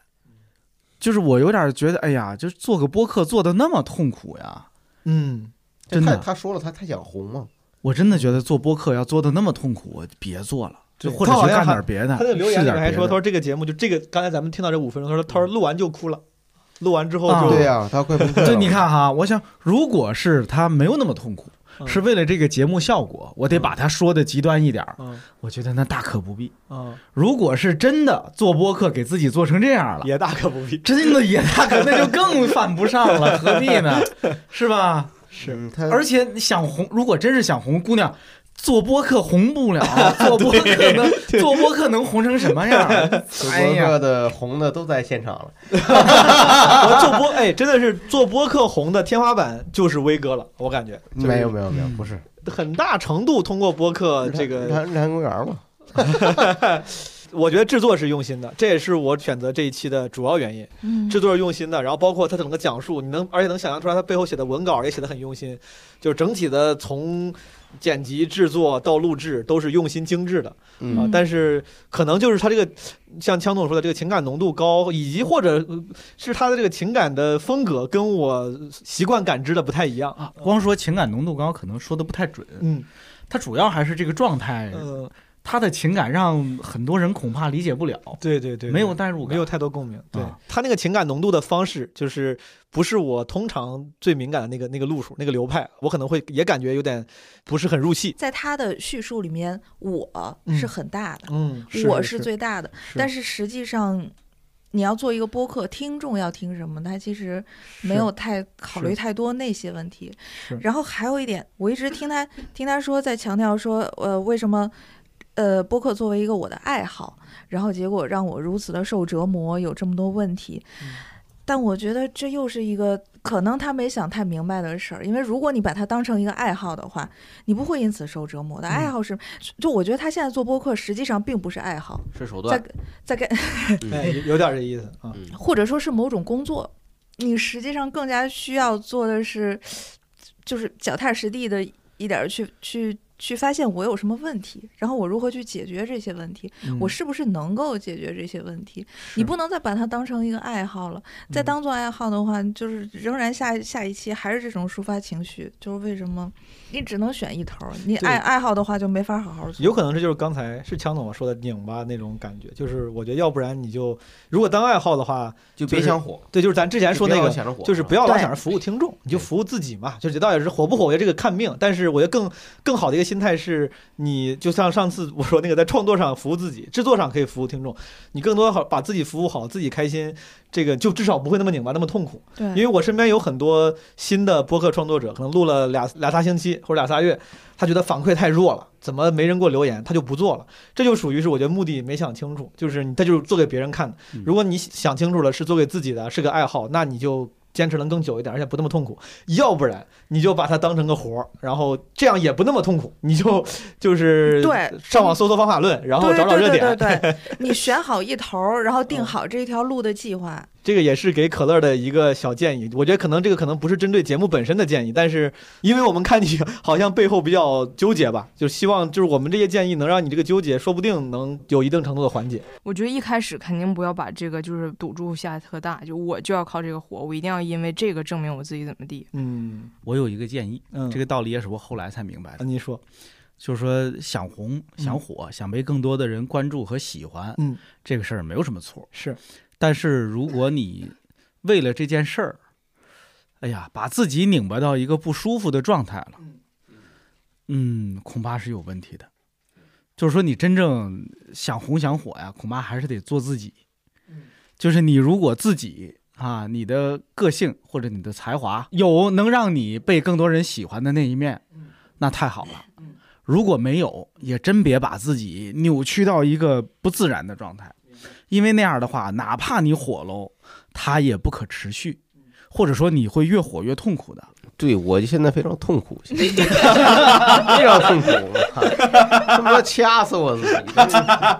就是我有点觉得，哎呀，就是做个播客做的那么痛苦呀，嗯，真的他他说了他他想红嘛，我真的觉得做播客要做的那么痛苦，我别做了，就或者去干点别的。他那留言里面还说，他说这个节目就这个，刚才咱们听到这五分钟，他说他说录完就哭了，录完之后啊就对呀、他快崩溃了。就你看哈，我想，如果是他没有那么痛苦，嗯是为了这个节目效果，我得把他说的极端一点儿，嗯我觉得那大可不必。嗯，如果是真的做播客给自己做成这样了，也大可不必。真的也大可，那就更犯不上了，[laughs] 何必呢？是吧？是而且想红，如果真是想红，姑娘做播客红不了，[laughs] 做播客能做播客能红成什么样？做播客，的红的都在现场了。我做播，[laughs] 哎，真的是做播客红的天花板就是威哥了，我感觉。就是没有没有没有，不是很大程度通过播客这个日坛日坛公园嘛。[laughs] 我觉得制作是用心的，这也是我选择这一期的主要原因。嗯制作是用心的，然后包括他整个讲述，你能而且能想象出来他背后写的文稿也写的很用心，就是整体的从剪辑制作到录制都是用心精致的啊、嗯但是可能就是他这个像枪总说的这个情感浓度高，以及或者呃是他的这个情感的风格跟我习惯感知的不太一样啊。光说情感浓度高，可能说的不太准。嗯，他主要还是这个状态，嗯，他的情感让很多人恐怕理解不了。对对对，没有代入感，没有太多共鸣。对啊他那个情感浓度的方式，就是不是我通常最敏感的那个那个路数那个流派，我可能会也感觉有点不是很入戏。在他的叙述里面，我是很大的，嗯是我是是最大的，是但是实际上。你要做一个播客，听众要听什么？他其实没有太考虑太多那些问题。然后还有一点，我一直听他听他说，在强调说，呃，为什么，呃，播客作为一个我的爱好，然后结果让我如此的受折磨，有这么多问题。但我觉得这又是一个可能他没想太明白的事儿，因为如果你把它当成一个爱好的话，你不会因此受折磨的。爱好是，就我觉得他现在做播客实际上并不是爱好，是手段在在跟，[laughs] 哎，有有点这意思啊。或者说是某种工作，你实际上更加需要做的是，就是脚踏实地的一点儿去去去发现我有什么问题，然后我如何去解决这些问题，嗯我是不是能够解决这些问题？你不能再把它当成一个爱好了，嗯再当做爱好的话，就是仍然下下一期还是这种抒发情绪，就是为什么你只能选一头？你爱爱好的话就没法好好做。有可能这就是刚才是强总说的拧巴那种感觉，就是我觉得要不然你就如果当爱好的话，就别想火对，就是咱之前说那个就是不要老想着服务听众，你就服务自己嘛。就是倒也是火不火，我觉得这个看命。但是我觉得更更好的一个心态是，你就像上次我说那个，在创作上服务自己，制作上可以服务听众，你更多好把自己服务好，自己开心，这个就至少不会那么拧巴，那么痛苦。对因为我身边有很多新的播客创作者，可能录了俩俩仨星期或者俩仨月，他觉得反馈太弱了，怎么没人给我留言，他就不做了。这就属于是我觉得目的没想清楚，就是你他就是做给别人看的。如果你想清楚了是做给自己的，是个爱好，那你就。坚持能更久一点，而且不那么痛苦，要不然你就把它当成个活儿，然后这样也不那么痛苦，你就 [laughs] 就是对上网搜搜方法论，然后找找热点，对对对对你选好一头儿，然后定好这一条路的计划。这个也是给可乐的一个小建议，我觉得可能这个可能不是针对节目本身的建议，但是因为我们看你好像背后比较纠结吧，就希望就是我们这些建议能让你这个纠结，说不定能有一定程度的缓解。我觉得一开始肯定不要把这个就是赌注下特大，就我就要靠这个火，我一定要因为这个证明我自己怎么地。嗯，我有一个建议，嗯这个道理也是我后来才明白的。您说，就是说想红、想火、想被更多的人关注和喜欢，嗯，这个事儿没有什么错。是，但是如果你为了这件事儿，哎呀，把自己拧巴到一个不舒服的状态了，嗯，恐怕是有问题的。就是说，你真正想红想火呀，恐怕还是得做自己。就是你如果自己啊，你的个性或者你的才华有能让你被更多人喜欢的那一面，那太好了。如果没有，也真别把自己扭曲到一个不自然的状态，因为那样的话，哪怕你火喽，它也不可持续，或者说你会越火越痛苦的。对我现在非常痛苦，[laughs] 非常痛苦，他妈掐死我自己，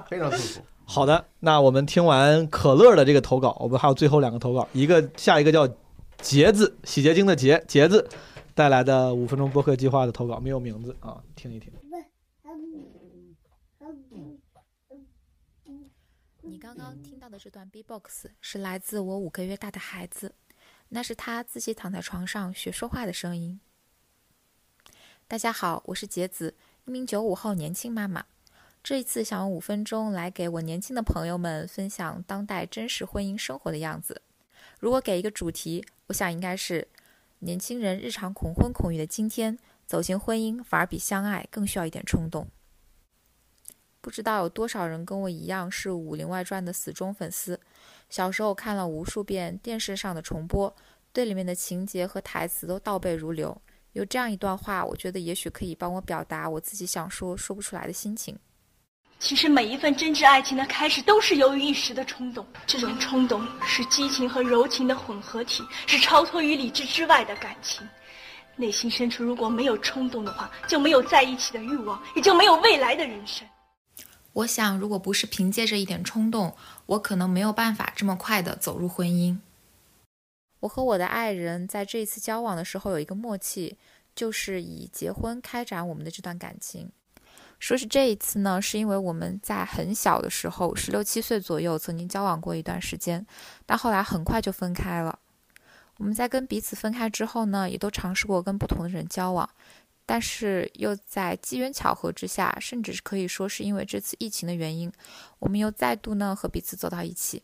非常痛苦。好的，那我们听完可乐的这个投稿，我们还有最后两个投稿，一个下一个叫杰子，洗洁精的杰，杰子带来的五分钟播客计划的投稿，没有名字啊，听一听。你刚刚听到的这段 B-box 是来自我五个月大的孩子。那是他自己躺在床上学说话的声音。大家好，我是杰子，一名九五后年轻妈妈。这一次想用五分钟来给我年轻的朋友们分享当代真实婚姻生活的样子。如果给一个主题，我想应该是年轻人日常恐婚恐育的今天，走进婚姻反而比相爱更需要一点冲动。不知道有多少人跟我一样是《武林外传》的死忠粉丝。小时候看了无数遍电视上的重播，对里面的情节和台词都倒背如流。有这样一段话，我觉得也许可以帮我表达我自己想说说不出来的心情。其实每一份真挚爱情的开始，都是由于一时的冲动。这种冲动是激情和柔情的混合体，是超脱于理智之外的感情。内心深处如果没有冲动的话，就没有在一起的欲望，也就没有未来的人生。我想，如果不是凭借着一点冲动，我可能没有办法这么快的走入婚姻。我和我的爱人在这一次交往的时候有一个默契，就是以结婚开展我们的这段感情。说是这一次呢，是因为我们在很小的时候，十六七岁左右曾经交往过一段时间，但后来很快就分开了。我们在跟彼此分开之后呢，也都尝试过跟不同的人交往。但是又在机缘巧合之下，甚至是可以说是因为这次疫情的原因，我们又再度呢和彼此走到一起。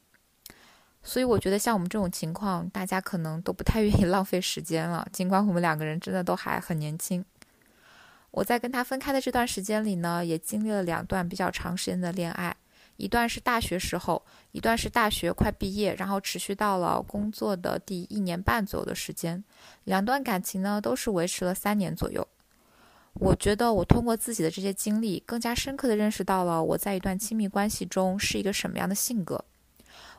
所以我觉得像我们这种情况，大家可能都不太愿意 [laughs] 浪费时间了。尽管我们两个人真的都还很年轻。我在跟他分开的这段时间里呢，也经历了两段比较长时间的恋爱，一段是大学时候，一段是大学快毕业，然后持续到了工作的第一年半左右的时间。两段感情呢，都是维持了三年左右。我觉得我通过自己的这些经历，更加深刻的认识到了我在一段亲密关系中是一个什么样的性格。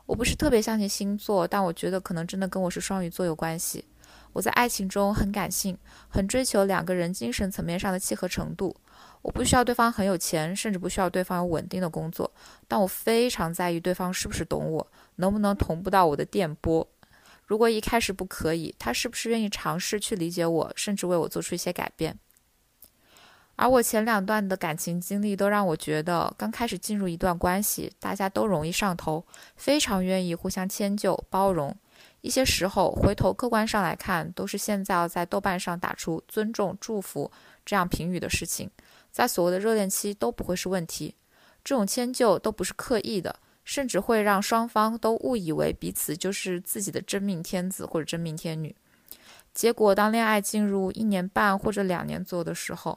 我不是特别相信星座，但我觉得可能真的跟我是双鱼座有关系。我在爱情中很感性，很追求两个人精神层面上的契合程度。我不需要对方很有钱，甚至不需要对方有稳定的工作，但我非常在意对方是不是懂我，能不能同步到我的电波。如果一开始不可以，他是不是愿意尝试去理解我，甚至为我做出一些改变？而我前两段的感情经历都让我觉得，刚开始进入一段关系，大家都容易上头，非常愿意互相迁就、包容。一些时候，回头客观上来看，都是现在要在豆瓣上打出“尊重、祝福”这样评语的事情，在所谓的热恋期都不会是问题。这种迁就都不是刻意的，甚至会让双方都误以为彼此就是自己的真命天子或者真命天女。结果，当恋爱进入一年半或者两年左右的时候，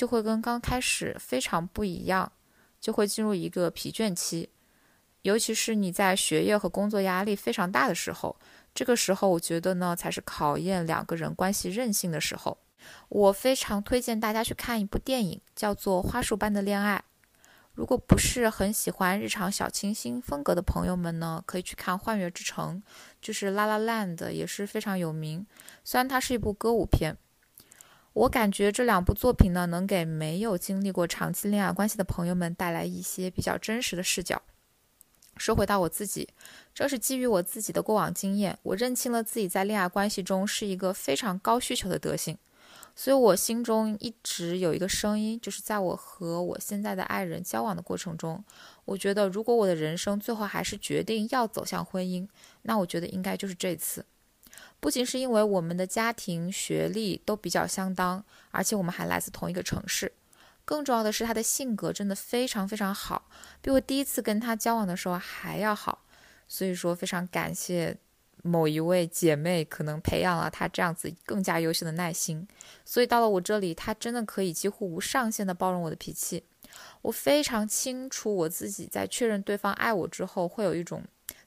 就会跟刚开始非常不一样，就会进入一个疲倦期，尤其是你在学业和工作压力非常大的时候，这个时候我觉得呢，才是考验两个人关系韧性的时候。我非常推荐大家去看一部电影，叫做《花束般的恋爱》。如果不是很喜欢日常小清新风格的朋友们呢，可以去看《幻乐之城》，就是《La La Land》，也是非常有名。虽然它是一部歌舞片。我感觉这两部作品呢，能给没有经历过长期恋爱关系的朋友们带来一些比较真实的视角。说回到我自己，正是基于我自己的过往经验，我认清了自己在恋爱关系中是一个非常高需求的德性，所以我心中一直有一个声音，就是在我和我现在的爱人交往的过程中，我觉得如果我的人生最后还是决定要走向婚姻，那我觉得应该就是这次。不仅是因为我们的家庭、学历都比较相当，而且我们还来自同一个城市。更重要的是他的性格真的非常非常好，比我第一次跟他交往的时候还要好。所以说，非常感谢某一位姐妹，可能培养了他这样子更加优秀的耐心。所以到了我这里，他真的可以几乎无上限的包容我的脾气。我非常清楚我自己在确认对方爱我之后，会有一种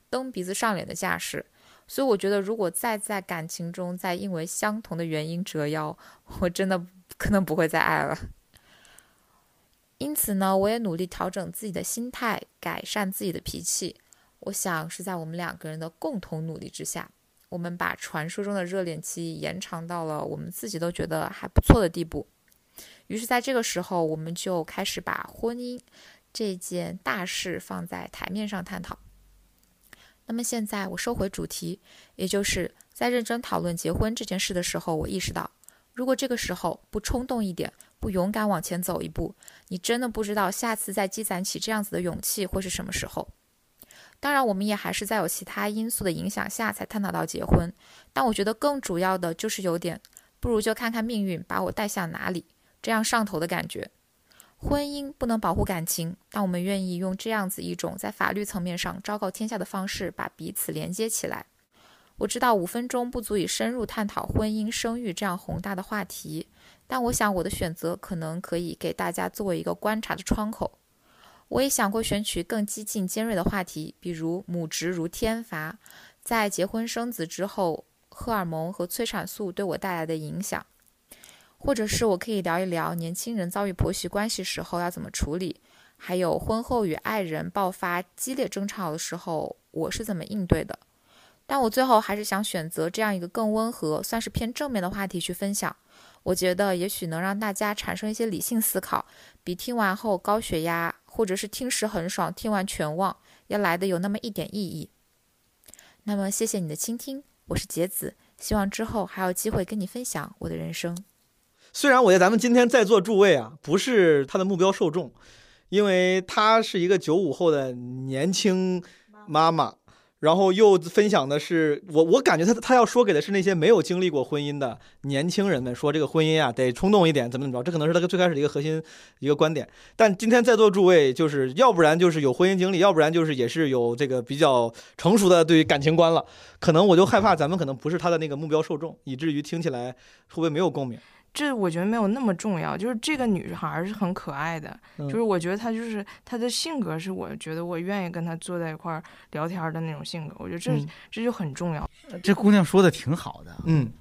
蹬鼻子上脸的架势。所以我觉得，如果再在感情中再因为相同的原因折腰，我真的可能不会再爱了。因此呢，我也努力调整自己的心态，改善自己的脾气。我想是在我们两个人的共同努力之下，我们把传说中的热恋期延长到了我们自己都觉得还不错的地步。于是，在这个时候，我们就开始把婚姻这件大事放在台面上探讨。那么现在，我收回主题，也就是在认真讨论结婚这件事的时候，我意识到，如果这个时候不冲动一点，不勇敢往前走一步，你真的不知道下次再积攒起这样子的勇气会是什么时候。当然，我们也还是在有其他因素的影响下才探讨到结婚。但我觉得更主要的就是有点，不如就看看命运把我带向哪里，这样上头的感觉。婚姻不能保护感情，但我们愿意用这样子一种在法律层面上昭告天下的方式，把彼此连接起来。我知道五分钟不足以深入探讨婚姻、生育这样宏大的话题，但我想我的选择可能可以给大家作为一个观察的窗口。我也想过选取更激进、尖锐的话题，比如母职如天罚，在结婚生子之后，荷尔蒙和催产素对我带来的影响，或者是我可以聊一聊年轻人遭遇婆媳关系时候要怎么处理，还有婚后与爱人爆发激烈争吵的时候我是怎么应对的。但我最后还是想选择这样一个更温和、算是偏正面的话题去分享。我觉得也许能让大家产生一些理性思考，比听完后高血压。或者是听时很爽，听完全忘，要来的有那么一点意义。那么，谢谢你的倾听，我是杰子，希望之后还有机会跟你分享我的人生。虽然我觉得咱们今天在座诸位啊，不是他的目标受众，因为他是一个九五后的年轻妈妈。然后又分享的是我，我感觉他他要说给的是那些没有经历过婚姻的年轻人们，说这个婚姻啊得冲动一点，怎么怎么着，这可能是他最开始的一个核心一个观点。但今天在座诸位，就是要不然就是有婚姻经历，要不然就是也是有这个比较成熟的对于感情观了。可能我就害怕咱们可能不是他的那个目标受众，以至于听起来会不会没有共鸣？这我觉得没有那么重要，就是这个女孩是很可爱的，就是我觉得她就是她的性格是我觉得我愿意跟她坐在一块儿聊天的那种性格，我觉得这这就很重要。这姑娘说的挺好的，嗯，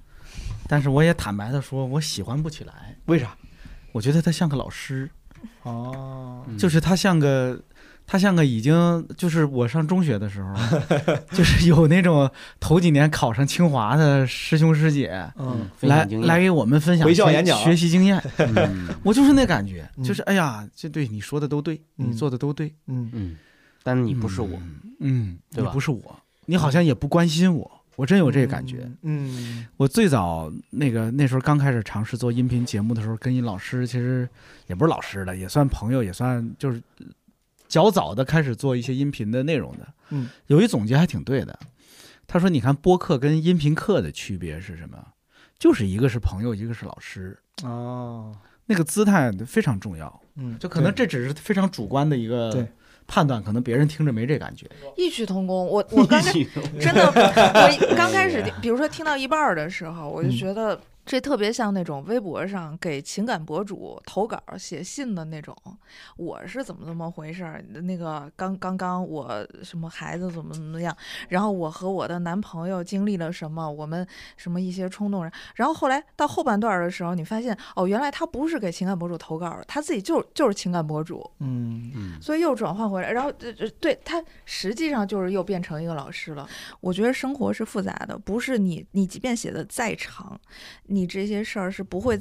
但是我也坦白的说，我喜欢不起来，为啥？我觉得她像个老师，哦，就是她像个。他像个已经就是我上中学的时候，[laughs] 就是有那种头几年考上清华的师兄师姐，嗯，来来给我们分享回校演讲。学习经验。[laughs] 我就是那感觉，就是哎呀，这对你说的都对，你做的都对，嗯。嗯，但你不是我，嗯，对吧？不是我，你好像也不关心我，我真有这个感觉。嗯，我最早那个那时候刚开始尝试做音频节目的时候，跟一老师，其实也不是老师了，也算朋友，也算就是。较早的开始做一些音频的内容的，嗯，有一总结还挺对的。他说：“你看播客跟音频课的区别是什么？就是一个是朋友，一个是老师。哦，那个姿态非常重要。嗯，就可能这只是非常主观的一个判断，可能别人听着没这感觉。异曲同工。我我 [laughs] 刚真的，我刚开始，比如说听到一半的时候，我就觉得。这特别像那种微博上给情感博主投稿写信的那种，我是怎么怎么回事儿？那个刚刚刚我什么孩子怎么怎么样？然后我和我的男朋友经历了什么？我们什么一些冲动？然后后来到后半段的时候，你发现哦，原来他不是给情感博主投稿，他自己就就是情感博主。嗯嗯。所以又转换回来，然后这这对他实际上就是又变成一个老师了。我觉得生活是复杂的，不是你你即便写的再长。你这些事儿是不会、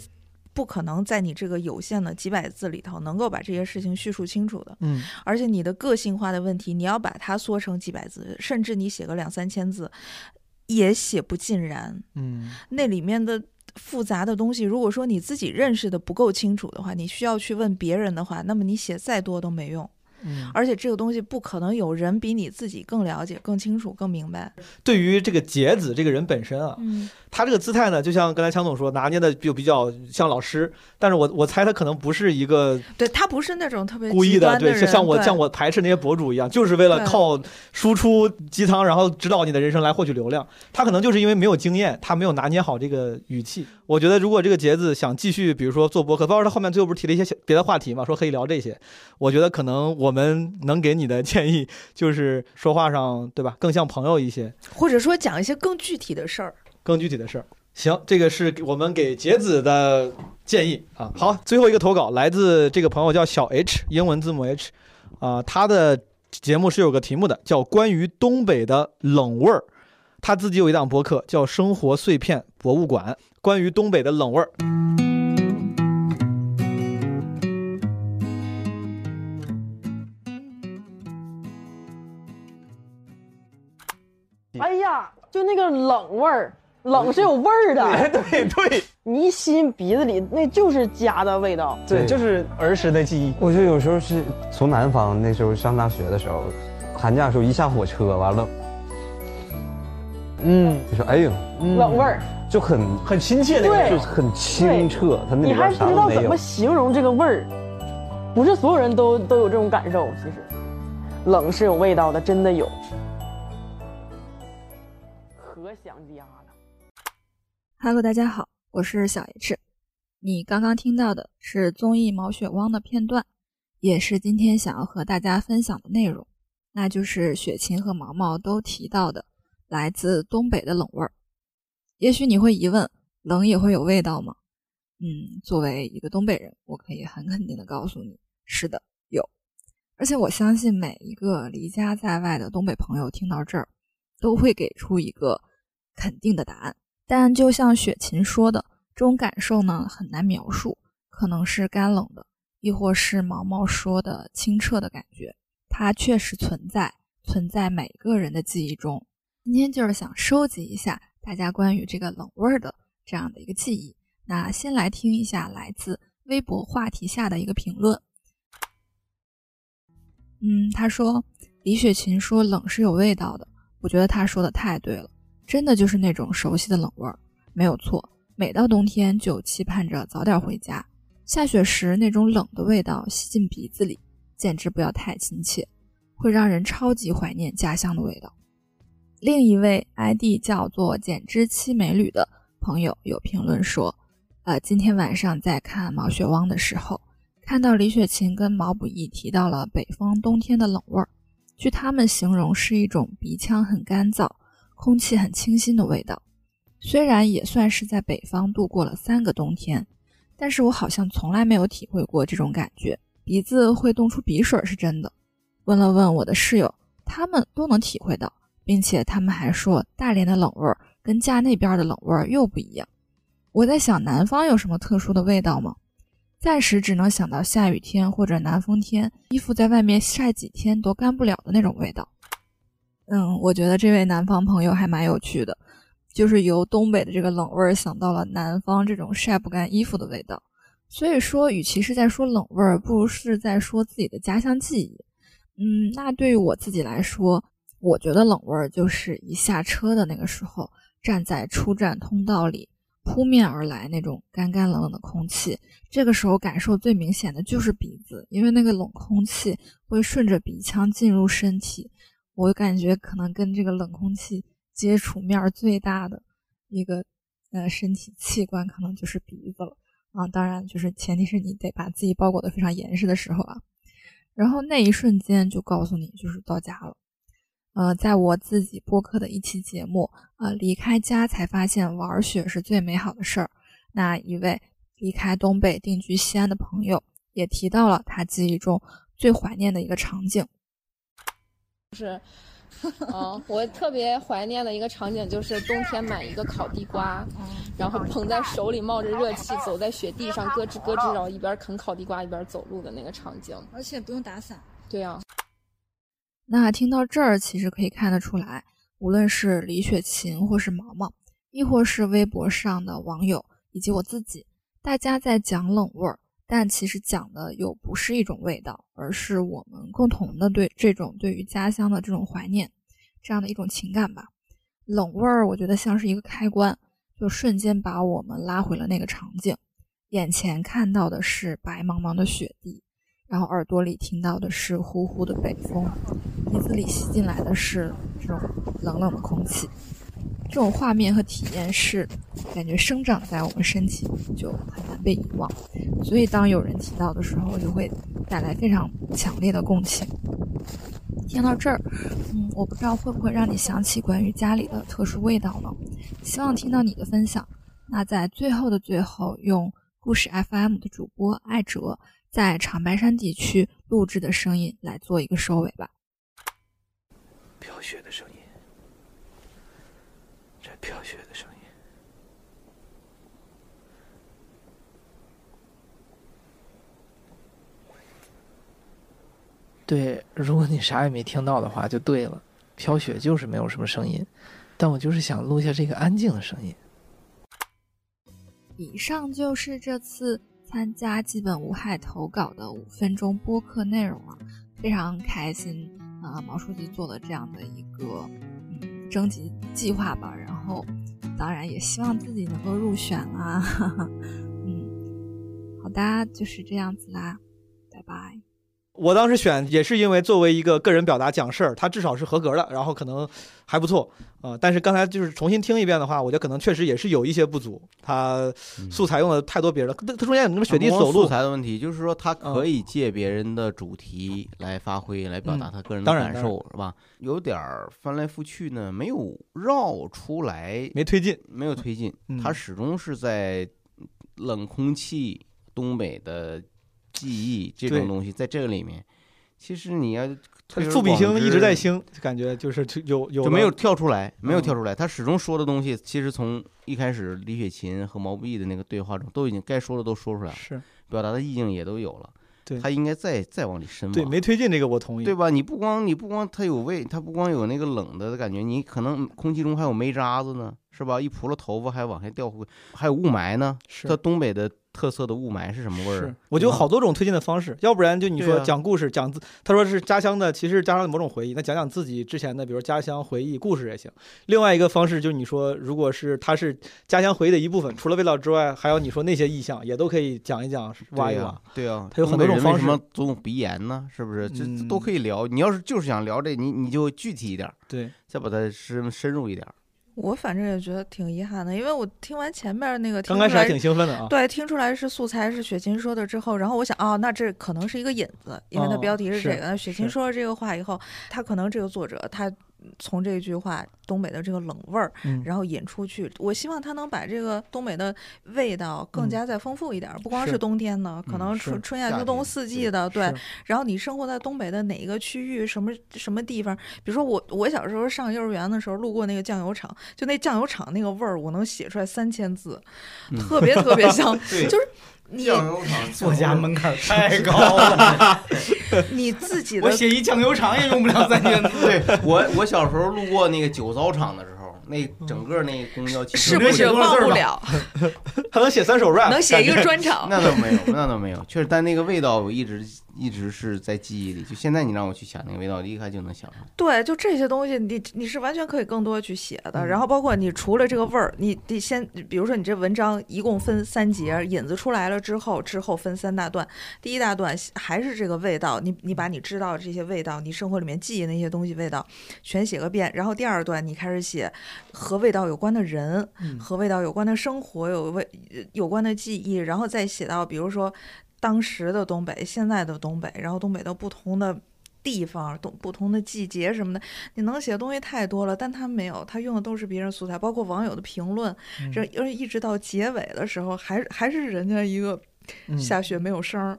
不可能在你这个有限的几百字里头能够把这些事情叙述清楚的。嗯，而且你的个性化的问题，你要把它缩成几百字，甚至你写个两三千字，也写不尽然。嗯，那里面的复杂的东西，如果说你自己认识的不够清楚的话，你需要去问别人的话，那么你写再多都没用。嗯，而且这个东西不可能有人比你自己更了解、更清楚、更明白。对于这个杰子这个人本身啊，嗯，他这个姿态呢，就像刚才强总说，拿捏的就比较像老师，但是我我猜他可能不是一个，对他不是那种特别故意的，对，像我像我排斥那些博主一样，就是为了靠输出鸡汤，然后指导你的人生来获取流量。他可能就是因为没有经验，他没有拿捏好这个语气。我觉得如果这个杰子想继续，比如说做博客，包括他后面最后不是提了一些别的话题嘛，说可以聊这些，我觉得可能我们能给你的建议就是说话上，对吧，更像朋友一些，或者说讲一些更具体的事儿，更具体的事儿。行，这个是我们给杰子的建议啊。好，最后一个投稿来自这个朋友叫小 H，英文字母 H，啊，他的节目是有个题目的，叫关于东北的冷味儿。他自己有一档播客叫《生活碎片博物馆》，关于东北的冷味儿。哎呀，就那个冷味儿。冷是有味儿的，[laughs] 对对，你一吸鼻子里，那就是家的味道，对，就是儿时的记忆。我觉得有时候是从南方那时候上大学的时候，寒假的时候一下火车完了，嗯，就说哎呦，冷味儿。就很很亲切，对，就很清澈。它那你还不知道怎么形容这个味儿，不是所有人都都有这种感受。其实，冷是有味道的，真的有，Hello，大家好，我是小 H。你刚刚听到的是综艺《毛血汪》的片段，也是今天想要和大家分享的内容，那就是雪琴和毛毛都提到的来自东北的冷味儿。也许你会疑问，冷也会有味道吗？嗯，作为一个东北人，我可以很肯定的告诉你，是的，有。而且我相信每一个离家在外的东北朋友听到这儿，都会给出一个肯定的答案。但就像雪琴说的，这种感受呢很难描述，可能是干冷的，亦或是毛毛说的清澈的感觉，它确实存在，存在每个人的记忆中。今天就是想收集一下大家关于这个冷味儿的这样的一个记忆。那先来听一下来自微博话题下的一个评论。嗯，他说李雪琴说冷是有味道的，我觉得他说的太对了。真的就是那种熟悉的冷味儿，没有错。每到冬天就期盼着早点回家。下雪时那种冷的味道吸进鼻子里，简直不要太亲切，会让人超级怀念家乡的味道。另一位 ID 叫做“简之七美女”的朋友有评论说：“呃，今天晚上在看《毛血汪》的时候，看到李雪琴跟毛不易提到了北方冬天的冷味儿，据他们形容是一种鼻腔很干燥。”空气很清新的味道，虽然也算是在北方度过了三个冬天，但是我好像从来没有体会过这种感觉。鼻子会冻出鼻水是真的。问了问我的室友，他们都能体会到，并且他们还说大连的冷味儿跟家那边的冷味儿又不一样。我在想，南方有什么特殊的味道吗？暂时只能想到下雨天或者南风天，衣服在外面晒几天都干不了的那种味道。嗯，我觉得这位南方朋友还蛮有趣的，就是由东北的这个冷味儿想到了南方这种晒不干衣服的味道。所以说，与其是在说冷味儿，不如是在说自己的家乡记忆。嗯，那对于我自己来说，我觉得冷味儿就是一下车的那个时候，站在出站通道里，扑面而来那种干干冷冷的空气。这个时候感受最明显的就是鼻子，因为那个冷空气会顺着鼻腔进入身体。我感觉可能跟这个冷空气接触面最大的一个呃身体器官，可能就是鼻子了啊。当然，就是前提是你得把自己包裹得非常严实的时候啊。然后那一瞬间就告诉你，就是到家了。呃，在我自己播客的一期节目，呃，离开家才发现玩雪是最美好的事儿。那一位离开东北定居西安的朋友也提到了他记忆中最怀念的一个场景。是，[laughs] 嗯，我特别怀念的一个场景就是冬天买一个烤地瓜，然后捧在手里冒着热气，走在雪地上咯吱咯吱，然后一边啃烤地瓜一边走路的那个场景，而且不用打伞。对呀。那听到这儿，其实可以看得出来，无论是李雪琴，或是毛毛，亦或是微博上的网友，以及我自己，大家在讲冷味儿，但其实讲的又不是一种味道，而是我们共同的对这种对于家乡的这种怀念，这样的一种情感吧。冷味儿，我觉得像是一个开关，就瞬间把我们拉回了那个场景，眼前看到的是白茫茫的雪地，然后耳朵里听到的是呼呼的北风，鼻子里吸进来的是这种冷冷的空气。这种画面和体验是感觉生长在我们身体，就很难被遗忘。所以当有人提到的时候，就会带来非常强烈的共情。听到这儿，嗯，我不知道会不会让你想起关于家里的特殊味道呢？希望听到你的分享。那在最后的最后，用故事 FM 的主播艾哲在长白山地区录制的声音来做一个收尾吧。飘雪的声音。飘雪的声音。对，如果你啥也没听到的话，就对了。飘雪就是没有什么声音，但我就是想录下这个安静的声音。以上就是这次参加基本无害投稿的五分钟播客内容了，非常开心啊！毛书记做了这样的一个。征集计划吧，然后当然也希望自己能够入选啦。嗯，好的，就是这样子啦，拜拜。我当时选也是因为作为一个个人表达讲事儿，他至少是合格的，然后可能还不错啊。但是刚才就是重新听一遍的话，我觉得可能确实也是有一些不足。他素材用的太多别人了，他中间有那么雪地走路素材的问题，就是说他可以借别人的主题来发挥，来表达他个人的感受，是吧？有点翻来覆去呢，没有绕出来，没推进，没有推进，他始终是在冷空气东北的。记忆这种东西在这个里面，其实你要复比星一直在星，感觉就是有有就没有跳出来，没有跳出来。他始终说的东西，其实从一开始李雪琴和毛不易的那个对话中，都已经该说的都说出来了，是表达的意境也都有了。对，他应该再再往里深挖。对，没推进这个我同意，对吧？你不光你不光它有味，它不光有那个冷的感觉，你可能空气中还有煤渣子呢，是吧？一扑了头发还往下掉，还有雾霾呢。是，它东北的。特色的雾霾是什么味儿？我觉得好多种推荐的方式，要不然就你说讲故事，讲自他说是家乡的，其实家乡的某种回忆，那讲讲自己之前的，比如家乡回忆故事也行。另外一个方式就是你说，如果是他是家乡回忆的一部分，除了味道之外，还有你说那些意象，也都可以讲一讲，挖一挖。对啊，他有很多种方式。什么总有鼻炎呢？是不是？这都可以聊。你要是就是想聊这，你你就具体一点，对，再把它深深入一点。我反正也觉得挺遗憾的，因为我听完前面那个，刚开始还挺兴奋的啊。对，听出来是素材是雪琴说的之后，然后我想，哦，那这可能是一个引子，因为它标题是这个。雪琴说了这个话以后，他可能这个作者他。从这句话东北的这个冷味儿，然后引出去，我希望他能把这个东北的味道更加再丰富一点，不光是冬天呢，可能春春夏秋冬四季的，对。然后你生活在东北的哪一个区域，什么什么地方？比如说我我小时候上幼儿园的时候路过那个酱油厂，就那酱油厂那个味儿，我能写出来三千字，特别特别香，[laughs] 就是。[laughs] 酱油厂 [laughs] 作家门槛太高了，[laughs] 你自己的我写一酱油厂也用不了三千字。对我，我小时候路过那个酒糟厂的时候。那整个那公交汽车是不是忘不了？[laughs] 他能写三首 rap，能写一个专场？那倒没有，那倒没有。确实，但那个味道我一直一直是在记忆里。就现在你让我去想那个味道，立刻就能想。对，就这些东西，你你是完全可以更多去写的。然后包括你除了这个味儿，你得先，比如说你这文章一共分三节，引子出来了之后，之后分三大段。第一大段还是这个味道，你你把你知道这些味道，你生活里面记忆那些东西味道全写个遍。然后第二段你开始写。和味道有关的人，和味道有关的生活，有味有关的记忆，然后再写到，比如说当时的东北，现在的东北，然后东北的不同的地方，东不同的季节什么的，你能写的东西太多了，但他没有，他用的都是别人素材，包括网友的评论，这一直到结尾的时候，还还是人家一个下雪没有声儿，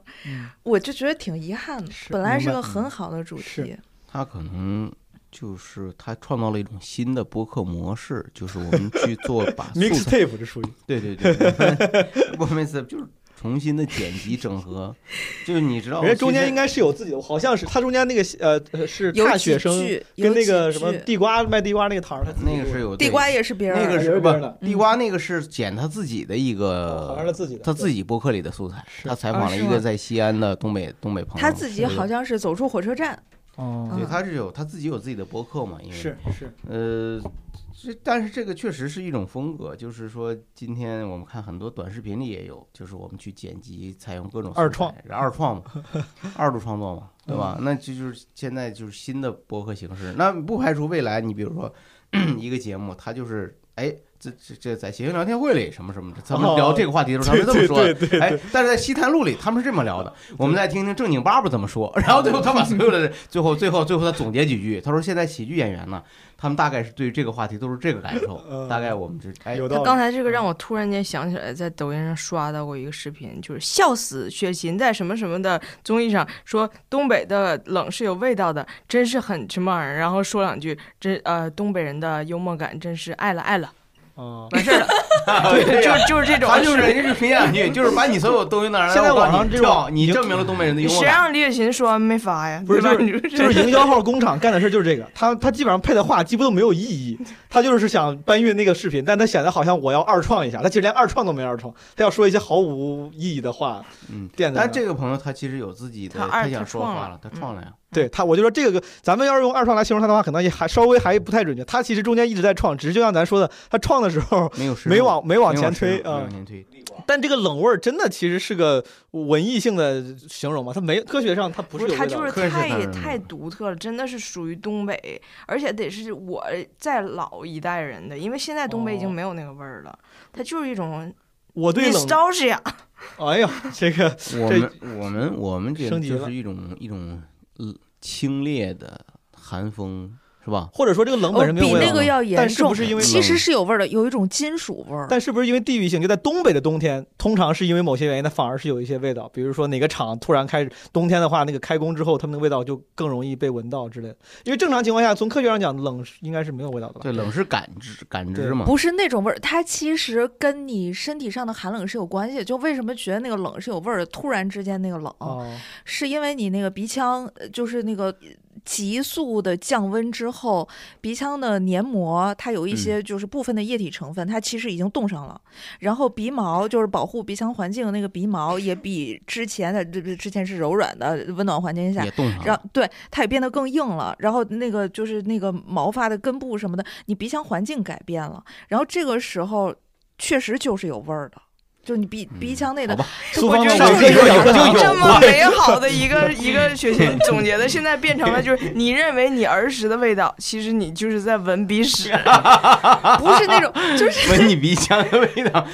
我就觉得挺遗憾的，本来是个很好的主题，他可能。就是他创造了一种新的播客模式，就是我们去做 [laughs] 把 mixtape 这属于对对对，mixtape [laughs] 就是重新的剪辑整合，[laughs] 就是你知道，人家中间应该是有自己的，好像是他中间那个呃呃是大学生跟那个什么地瓜卖地瓜那个摊儿，他那个是有地瓜也是别人那个是不是别人的。地瓜那个是剪他自己的一个，好像是自己的他自己博客里的素材，他采访了一个在西安的东北东北朋友，他自己好像是。走出火车站，哦。对，他是有他自己有自己的博客嘛，因为。是是。呃，这但是这个确实是一种风格，就是说今天我们看很多短视频里也有，就是我们去剪辑，采用各种二创材二创嘛，二度创作嘛，对吧？那这就是现在就是新的播客形式，那不排除未来你比如说 [clears throat] 一个节目，它就是哎。这这这在谐星聊天会里什么什么的，咱们聊这个话题的时候，他们这么说的哎，但是在西谈录里，他们是这么聊的。我们再听听正经爸爸怎么说。然后最后他把所有的最后最后最后他总结几句，他说现在喜剧演员呢，他们大概是对于这个话题都是这个感受。大概我们这哎，嗯他刚才这个让我突然间想起来，在抖音上刷到过一个视频，就是笑死雪琴在什么什么的综艺上说东北的冷是有味道的，真是很什么玩意儿，然后说两句，这呃东北人的幽默感真是爱了爱了。啊，完事儿了，[laughs] 对呀就就是这种，他就是人家是评两句，就是把你所有东西拿来，现在网上跳种你证明了东北人的幽默感。谁让李雪琴说完没发呀？不是，就是就是营销号工厂干的事就是这个，他他基本上配的话几乎都没有意义，他就是想搬运那个视频，但他显得好像我要二创一下，他其实连二创都没二创，他要说一些毫无意义的话，嗯。但这个朋友他其实有自己的，他二他想说话了，他创了呀。对 [laughs] 他，我就说这个，咱们要是用二创来形容他的话，可能也还稍微还不太准确。他其实中间一直在创，只是就像咱说的，他创的时候没有没往没往前推啊没往。前推。但这个冷味儿真的其实是个文艺性的形容嘛，它没科学上它不不是。它就是太太独特了，真的是属于东北，而且得是我在老一代人的，因为现在东北已经没有那个味儿了，它就是一种我对冷 nostalgia。哎呀，这个这我们我们我们这升级了就是一种一种呃清冽的寒风，是吧？或者说这个冷本身没有味比那个要严但是重，不是因为其实是有味儿的，有一种金属味儿。但是不是因为地域性？就在东北的冬天，通常是因为某些原因，它反而是有一些味道。比如说哪个厂突然开始冬天的话，那个开工之后，他们的味道就更容易被闻到之类的。因为正常情况下，从科学上讲，冷是应该是没有味道的吧？对，冷是感知感知对嘛。不是那种味儿，它其实跟你身体上的寒冷是有关系的。就为什么觉得那个冷是有味儿的？突然之间那个冷，哦是因为你那个鼻腔，呃就是那个急速的降温之后，鼻腔的黏膜它有一些就是部分的液体成分，它其实已经冻上了。然后鼻毛就是保护鼻腔环境的那个鼻毛，也比之前的这这之前是柔软的温暖环境下也冻上了然后对它也变得更硬了。然后那个就是那个毛发的根部什么的，你鼻腔环境改变了，然后这个时候确实就是有味儿的。就你鼻鼻腔内的，就我觉得上就有这么美好的一个 [laughs] 一个学习总结的，现在变成了就是你认为你儿时的味道，其实你就是在闻鼻屎，不是那种就是闻你鼻腔的味道。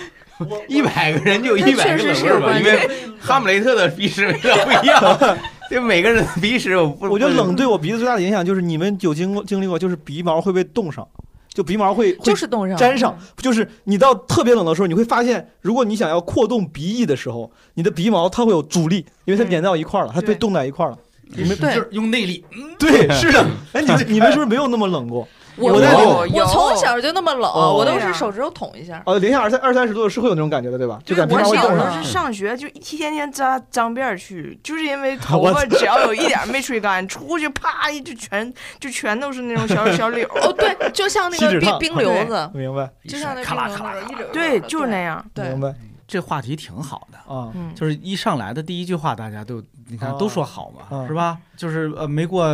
一百个人就有一百个冷味儿吧，因为 [laughs] 哈姆雷特的鼻屎味道不一样，就每个人的鼻屎。我觉得冷对我鼻子最大的影响就是你们有经过经历过，就是鼻毛会被冻上。就鼻毛会就是冻上粘上，就是你到特别冷的时候，你会发现，如果你想要扩动鼻翼的时候，你的鼻毛它会有阻力，因为它粘到一块儿了，它被冻在一块儿了。你们就是用内力，对，是的。[laughs] 哎，你们你们是不是没有那么冷过？我在我我从小就那么冷，哦我都是手指头捅一下。哦，零下二三二三十度是会有那种感觉的，对吧？就感觉我小时候。是上学就一天天扎脏辫儿去，就是因为 [laughs] 头发只要有一点儿没吹干，出去啪一就全就全都是那种小小柳儿。哦，对，就像那个冰冰瘤子，[laughs] 明白？就像那咔啦冰瘤子一绺对，就是那样。对明白。这话题挺好的啊，嗯就是一上来的第一句话，大家都你看哦都说好嘛，嗯是吧？就是呃，没过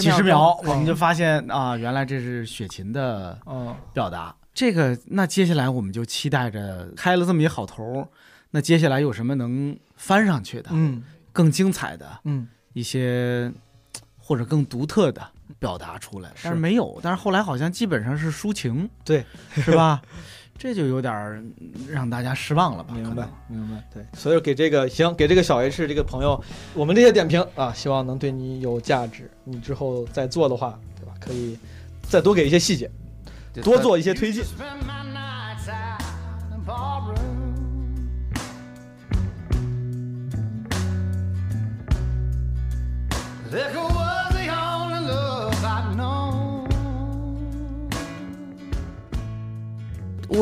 几十秒我们就发现啊，原来这是雪琴的嗯表达。这个，那接下来我们就期待着开了这么一好头儿，那接下来有什么能翻上去的，嗯，更精彩的，嗯，一些或者更独特的表达出来，但是没有。但是后来好像基本上是抒情，对，是吧？[laughs] 这就有点儿让大家失望了吧？明白，明白。对，所以给这个行，给这个小 H 这个朋友，我们这些点评啊，希望能对你有价值。你之后再做的话，对吧？可以再多给一些细节，多做一些推进。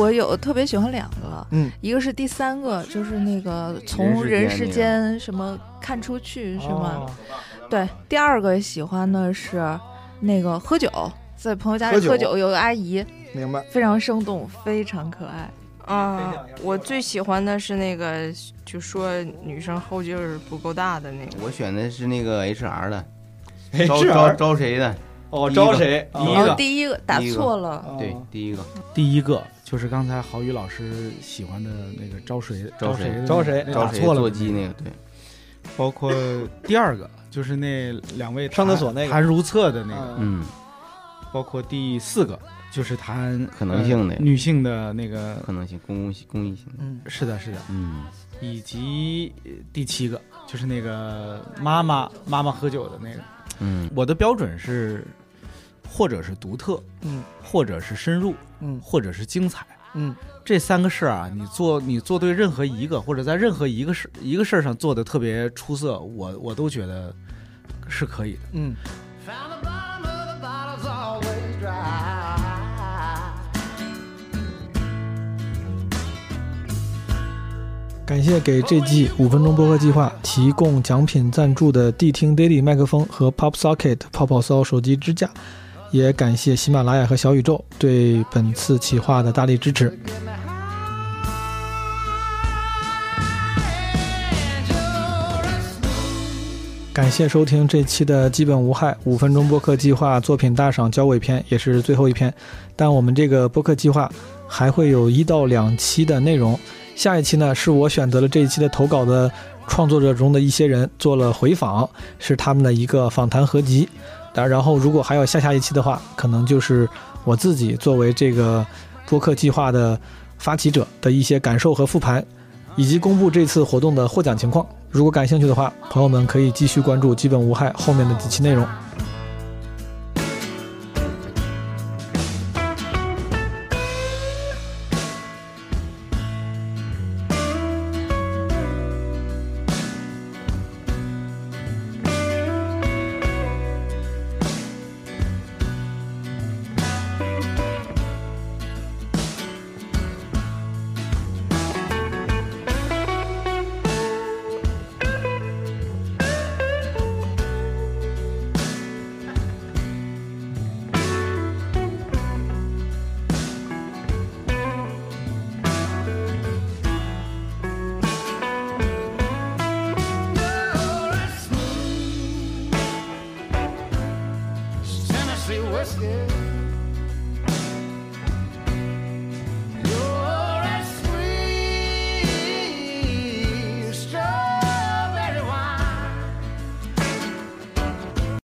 我有特别喜欢两个，嗯，一个是第三个，就是那个从人世间什么看出去是吗？对，第二个喜欢的是那个喝酒，在朋友家里喝酒，有个阿姨，明白，非常生动，非常可爱。啊，我最喜欢的是那个，就说女生后劲儿不够大的那个。我选的是那个 HR 的，招招招谁的？哦招谁？第一个，第一个打错了。对，第一个。第一个就是刚才郝宇老师喜欢的那个招谁？招谁？招谁？打错了。座机那个对，包括第二个就是那两位上厕所那个。谈如厕的那个，嗯，包括第四个就是谈可能性的。呃女性的那个。可能性，公共性、公益性。嗯，是的，是的，嗯，以及呃第七个就是那个妈妈妈妈喝酒的那个，嗯，我的标准是，或者是独特，嗯，或者是深入，嗯。或者是精彩，嗯，这三个事儿啊，你做你做对任何一个，或者在任何一个事一个事儿上做的特别出色，我我都觉得是可以的。嗯.感谢给这季五分钟播客计划提供奖品赞助的谛听 Daily 麦克风和 Pop Socket 泡泡骚手机支架，也感谢喜马拉雅和小宇宙对本次企划的大力支持。感谢收听这期的基本无害五分钟播客计划作品大赏交尾篇，也是最后一篇。但我们这个播客计划还会有一到两期的内容。下一期呢，是我选择了这一期的投稿的创作者中的一些人做了回访，是他们的一个访谈合集。当然后如果还有下下一期的话，可能就是我自己作为这个播客计划的发起者的一些感受和复盘，以及公布这次活动的获奖情况。如果感兴趣的话，朋友们可以继续关注“基本无害”后面的几期内容。